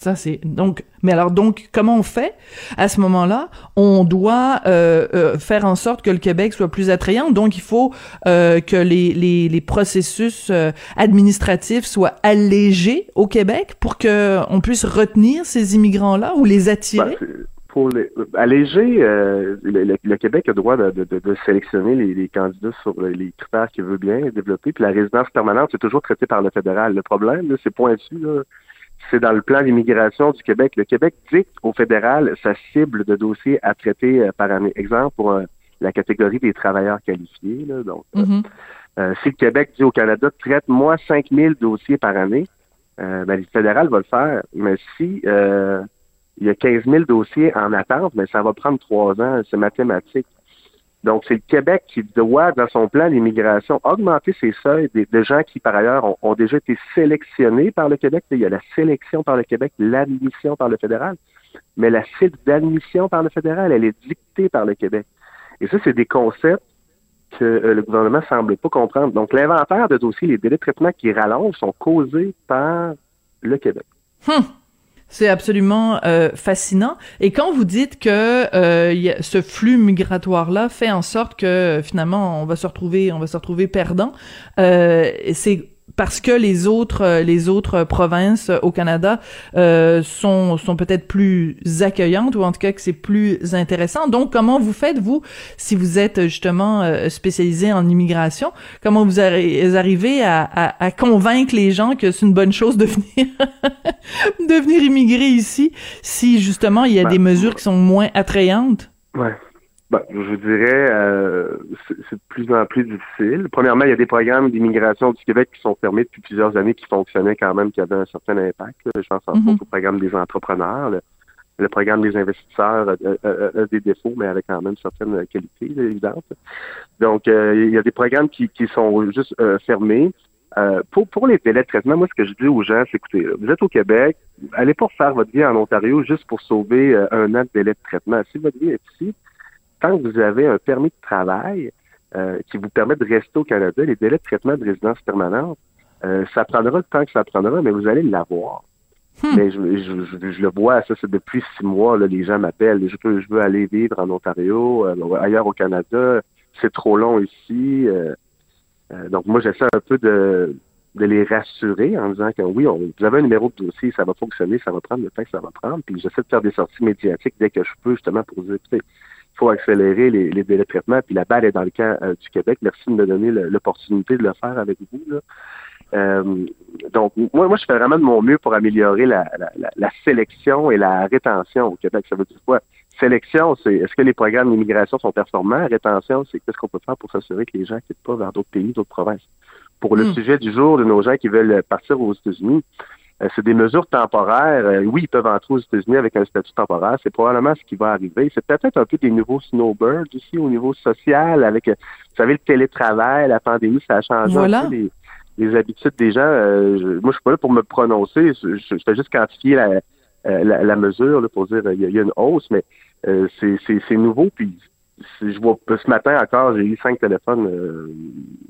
S1: Ça c'est donc mais alors donc comment on fait? À ce moment-là on doit euh, euh, faire en sorte que le Québec soit plus attrayant donc il faut euh, que les, les, processus administratifs soient allégés au Québec pour que on puisse retenir ces immigrants là ou les attirer
S6: pour les- alléger, le, Québec a le droit de, sélectionner les, les candidats sur les critères qu'il veut bien développer. Puis la résidence permanente, c'est toujours traité par le fédéral. Le problème, c'est pointu, là, c'est dans le plan d'immigration du Québec. Le Québec dicte au fédéral sa cible de dossiers à traiter euh, par année. Exemple, pour euh, la catégorie des travailleurs qualifiés. Là, donc, euh,
S1: Mhm.
S6: euh, si le Québec dit au Canada, traite-moi 5000 dossiers par année, euh, ben, le fédéral va le faire. Mais si euh, il y a 15 000 dossiers en attente, mais ça va prendre trois ans, c'est mathématique. Donc, c'est le Québec qui doit, dans son plan d'immigration, augmenter ses seuils de gens qui, par ailleurs, ont, ont déjà été sélectionnés par le Québec. Il y a la sélection par le Québec, l'admission par le fédéral. Mais la cible d'admission par le fédéral, elle est dictée par le Québec. Et ça, c'est des concepts que euh, le gouvernement semble pas comprendre. Donc, l'inventaire de dossiers, les délais de traitement qui rallongent sont causés par le Québec.
S1: Hum. C'est absolument euh, fascinant. Et quand vous dites que euh, ce flux migratoire-là fait en sorte que finalement on va se retrouver, on va se retrouver perdant, euh, c'est parce que les autres, euh, les autres provinces euh, au Canada euh, sont, sont peut-être plus accueillantes ou en tout cas que c'est plus intéressant. Donc, comment vous faites vous, si vous êtes justement euh, spécialisé en immigration, comment vous arri- arrivez à, à, à convaincre les gens que c'est une bonne chose de venir de venir immigrer ici si justement il y a
S6: Ben,
S1: des mesures qui sont moins attrayantes?
S6: Ouais. Ben, je dirais, euh, c'est de plus en plus difficile. Premièrement, il y a des programmes d'immigration du Québec qui sont fermés depuis plusieurs années, qui fonctionnaient quand même, qui avaient un certain impact. là. Je pense entre
S1: Mhm.
S6: autres au programme des entrepreneurs. Le, le programme des investisseurs a, a- a- a des défauts, mais avec quand même certaines qualités là, évidentes. Donc, euh, il y a des programmes qui, qui sont juste euh, fermés. Euh, pour, pour les délais de traitement, moi, ce que je dis aux gens, c'est écoutez, là, vous êtes au Québec, allez pas faire votre vie en Ontario juste pour sauver euh, un an de délai de traitement. Si votre vie est ici, tant que vous avez un permis de travail euh, qui vous permet de rester au Canada, les délais de traitement de résidence permanente, euh, ça prendra le temps que ça prendra, mais vous allez l'avoir. Mais je, je, je- je le vois, ça c'est depuis six mois, là, les gens m'appellent, je veux, je veux aller vivre en Ontario, euh, ailleurs au Canada, c'est trop long ici. donc moi j'essaie un peu de, de les rassurer en disant que oui, on, vous avez un numéro de dossier, ça va fonctionner, ça va prendre le temps que ça va prendre, puis j'essaie de faire des sorties médiatiques dès que je peux, justement pour dire, écoutez, faut accélérer les, les délais de traitement, puis la balle est dans le camp du Québec. Merci de me donner l'opportunité de le faire avec vous. Là. donc, moi, moi, je fais vraiment de mon mieux pour améliorer la, la, la sélection et la rétention au Québec. Ça veut dire quoi? Sélection, c'est est-ce que les programmes d'immigration sont performants? Rétention, c'est qu'est-ce qu'on peut faire pour s'assurer que les gens quittent pas vers d'autres pays, d'autres provinces? Pour le hmm. sujet du jour de nos gens qui veulent partir aux États-Unis, euh, c'est des mesures temporaires. Euh, oui, ils peuvent entrer aux États-Unis avec un statut temporaire. C'est probablement ce qui va arriver. C'est peut-être un peu des nouveaux snowbirds aussi au niveau social, avec, euh, vous savez, le télétravail, la pandémie, ça a changé les, habitudes des gens. moi, je suis pas là pour me prononcer. Je, je, fais juste quantifier la, la, mesure là, pour dire il y, a une hausse, mais euh, c'est nouveau. Puis je vois ce matin encore, j'ai eu cinq téléphones euh,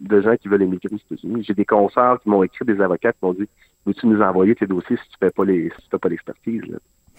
S6: de gens qui veulent émigrer aux États-Unis. J'ai des concerts qui m'ont écrit des avocats qui m'ont dit Veux-tu nous envoyer tes dossiers si tu fais pas les si tu pas l'expertise?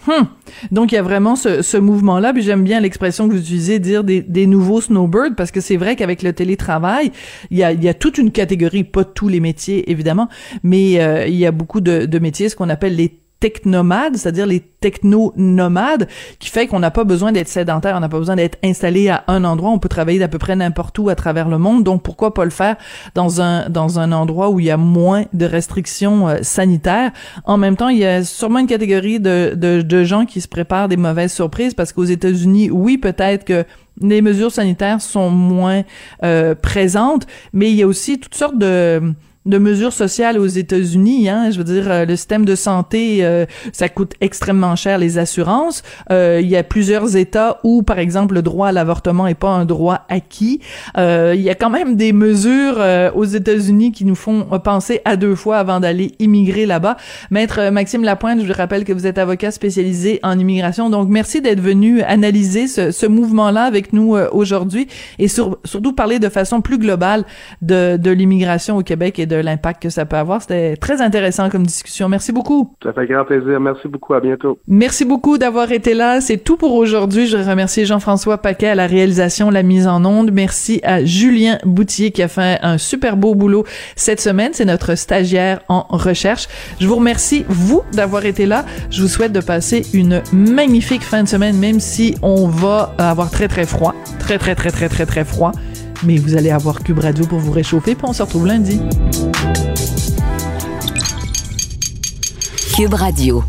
S1: Hum. Donc il y a vraiment ce, ce mouvement-là, puis j'aime bien l'expression que vous utilisez, dire des, des nouveaux snowbirds, parce que c'est vrai qu'avec le télétravail, il y a, y a toute une catégorie, pas tous les métiers évidemment, mais euh, il y a beaucoup de, de métiers, ce qu'on appelle les technomades, c'est-à-dire les techno-nomades, qui fait qu'on n'a pas besoin d'être sédentaire, on n'a pas besoin d'être installé à un endroit, on peut travailler d'à peu près n'importe où à travers le monde, donc pourquoi pas le faire dans un dans un endroit où il y a moins de restrictions euh, sanitaires. En même temps, il y a sûrement une catégorie de, de, de gens qui se préparent des mauvaises surprises parce qu'aux États-Unis, oui, peut-être que les mesures sanitaires sont moins euh, présentes, mais il y a aussi toutes sortes de de mesures sociales aux États-Unis. Hein, je veux dire, euh, le système de santé, euh, ça coûte extrêmement cher les assurances. Euh, il y a plusieurs États où, par exemple, le droit à l'avortement est pas un droit acquis. il y a quand même des mesures aux États-Unis qui nous font penser à deux fois avant d'aller immigrer là-bas. Maître Maxime Lapointe, je vous rappelle que vous êtes avocat spécialisé en immigration. Donc, merci d'être venu analyser ce, ce mouvement-là avec nous aujourd'hui et sur, surtout parler de façon plus globale de, de l'immigration au Québec et de l'impact que ça peut avoir. C'était très intéressant comme discussion. Merci beaucoup.
S6: Ça fait grand plaisir. Merci beaucoup. À bientôt.
S1: Merci beaucoup d'avoir été là. C'est tout pour aujourd'hui. Je remercie Jean-François Paquet à la réalisation, la mise en onde. Merci à Julien Boutier qui a fait un super beau boulot cette semaine. C'est notre stagiaire en recherche. Je vous remercie, vous, d'avoir été là. Je vous souhaite de passer une magnifique fin de semaine, même si on va avoir très, très froid. Très, très, très, très, très, très froid mais vous allez avoir Cube Radio pour vous réchauffer, puis on se retrouve lundi.
S3: Cube Radio.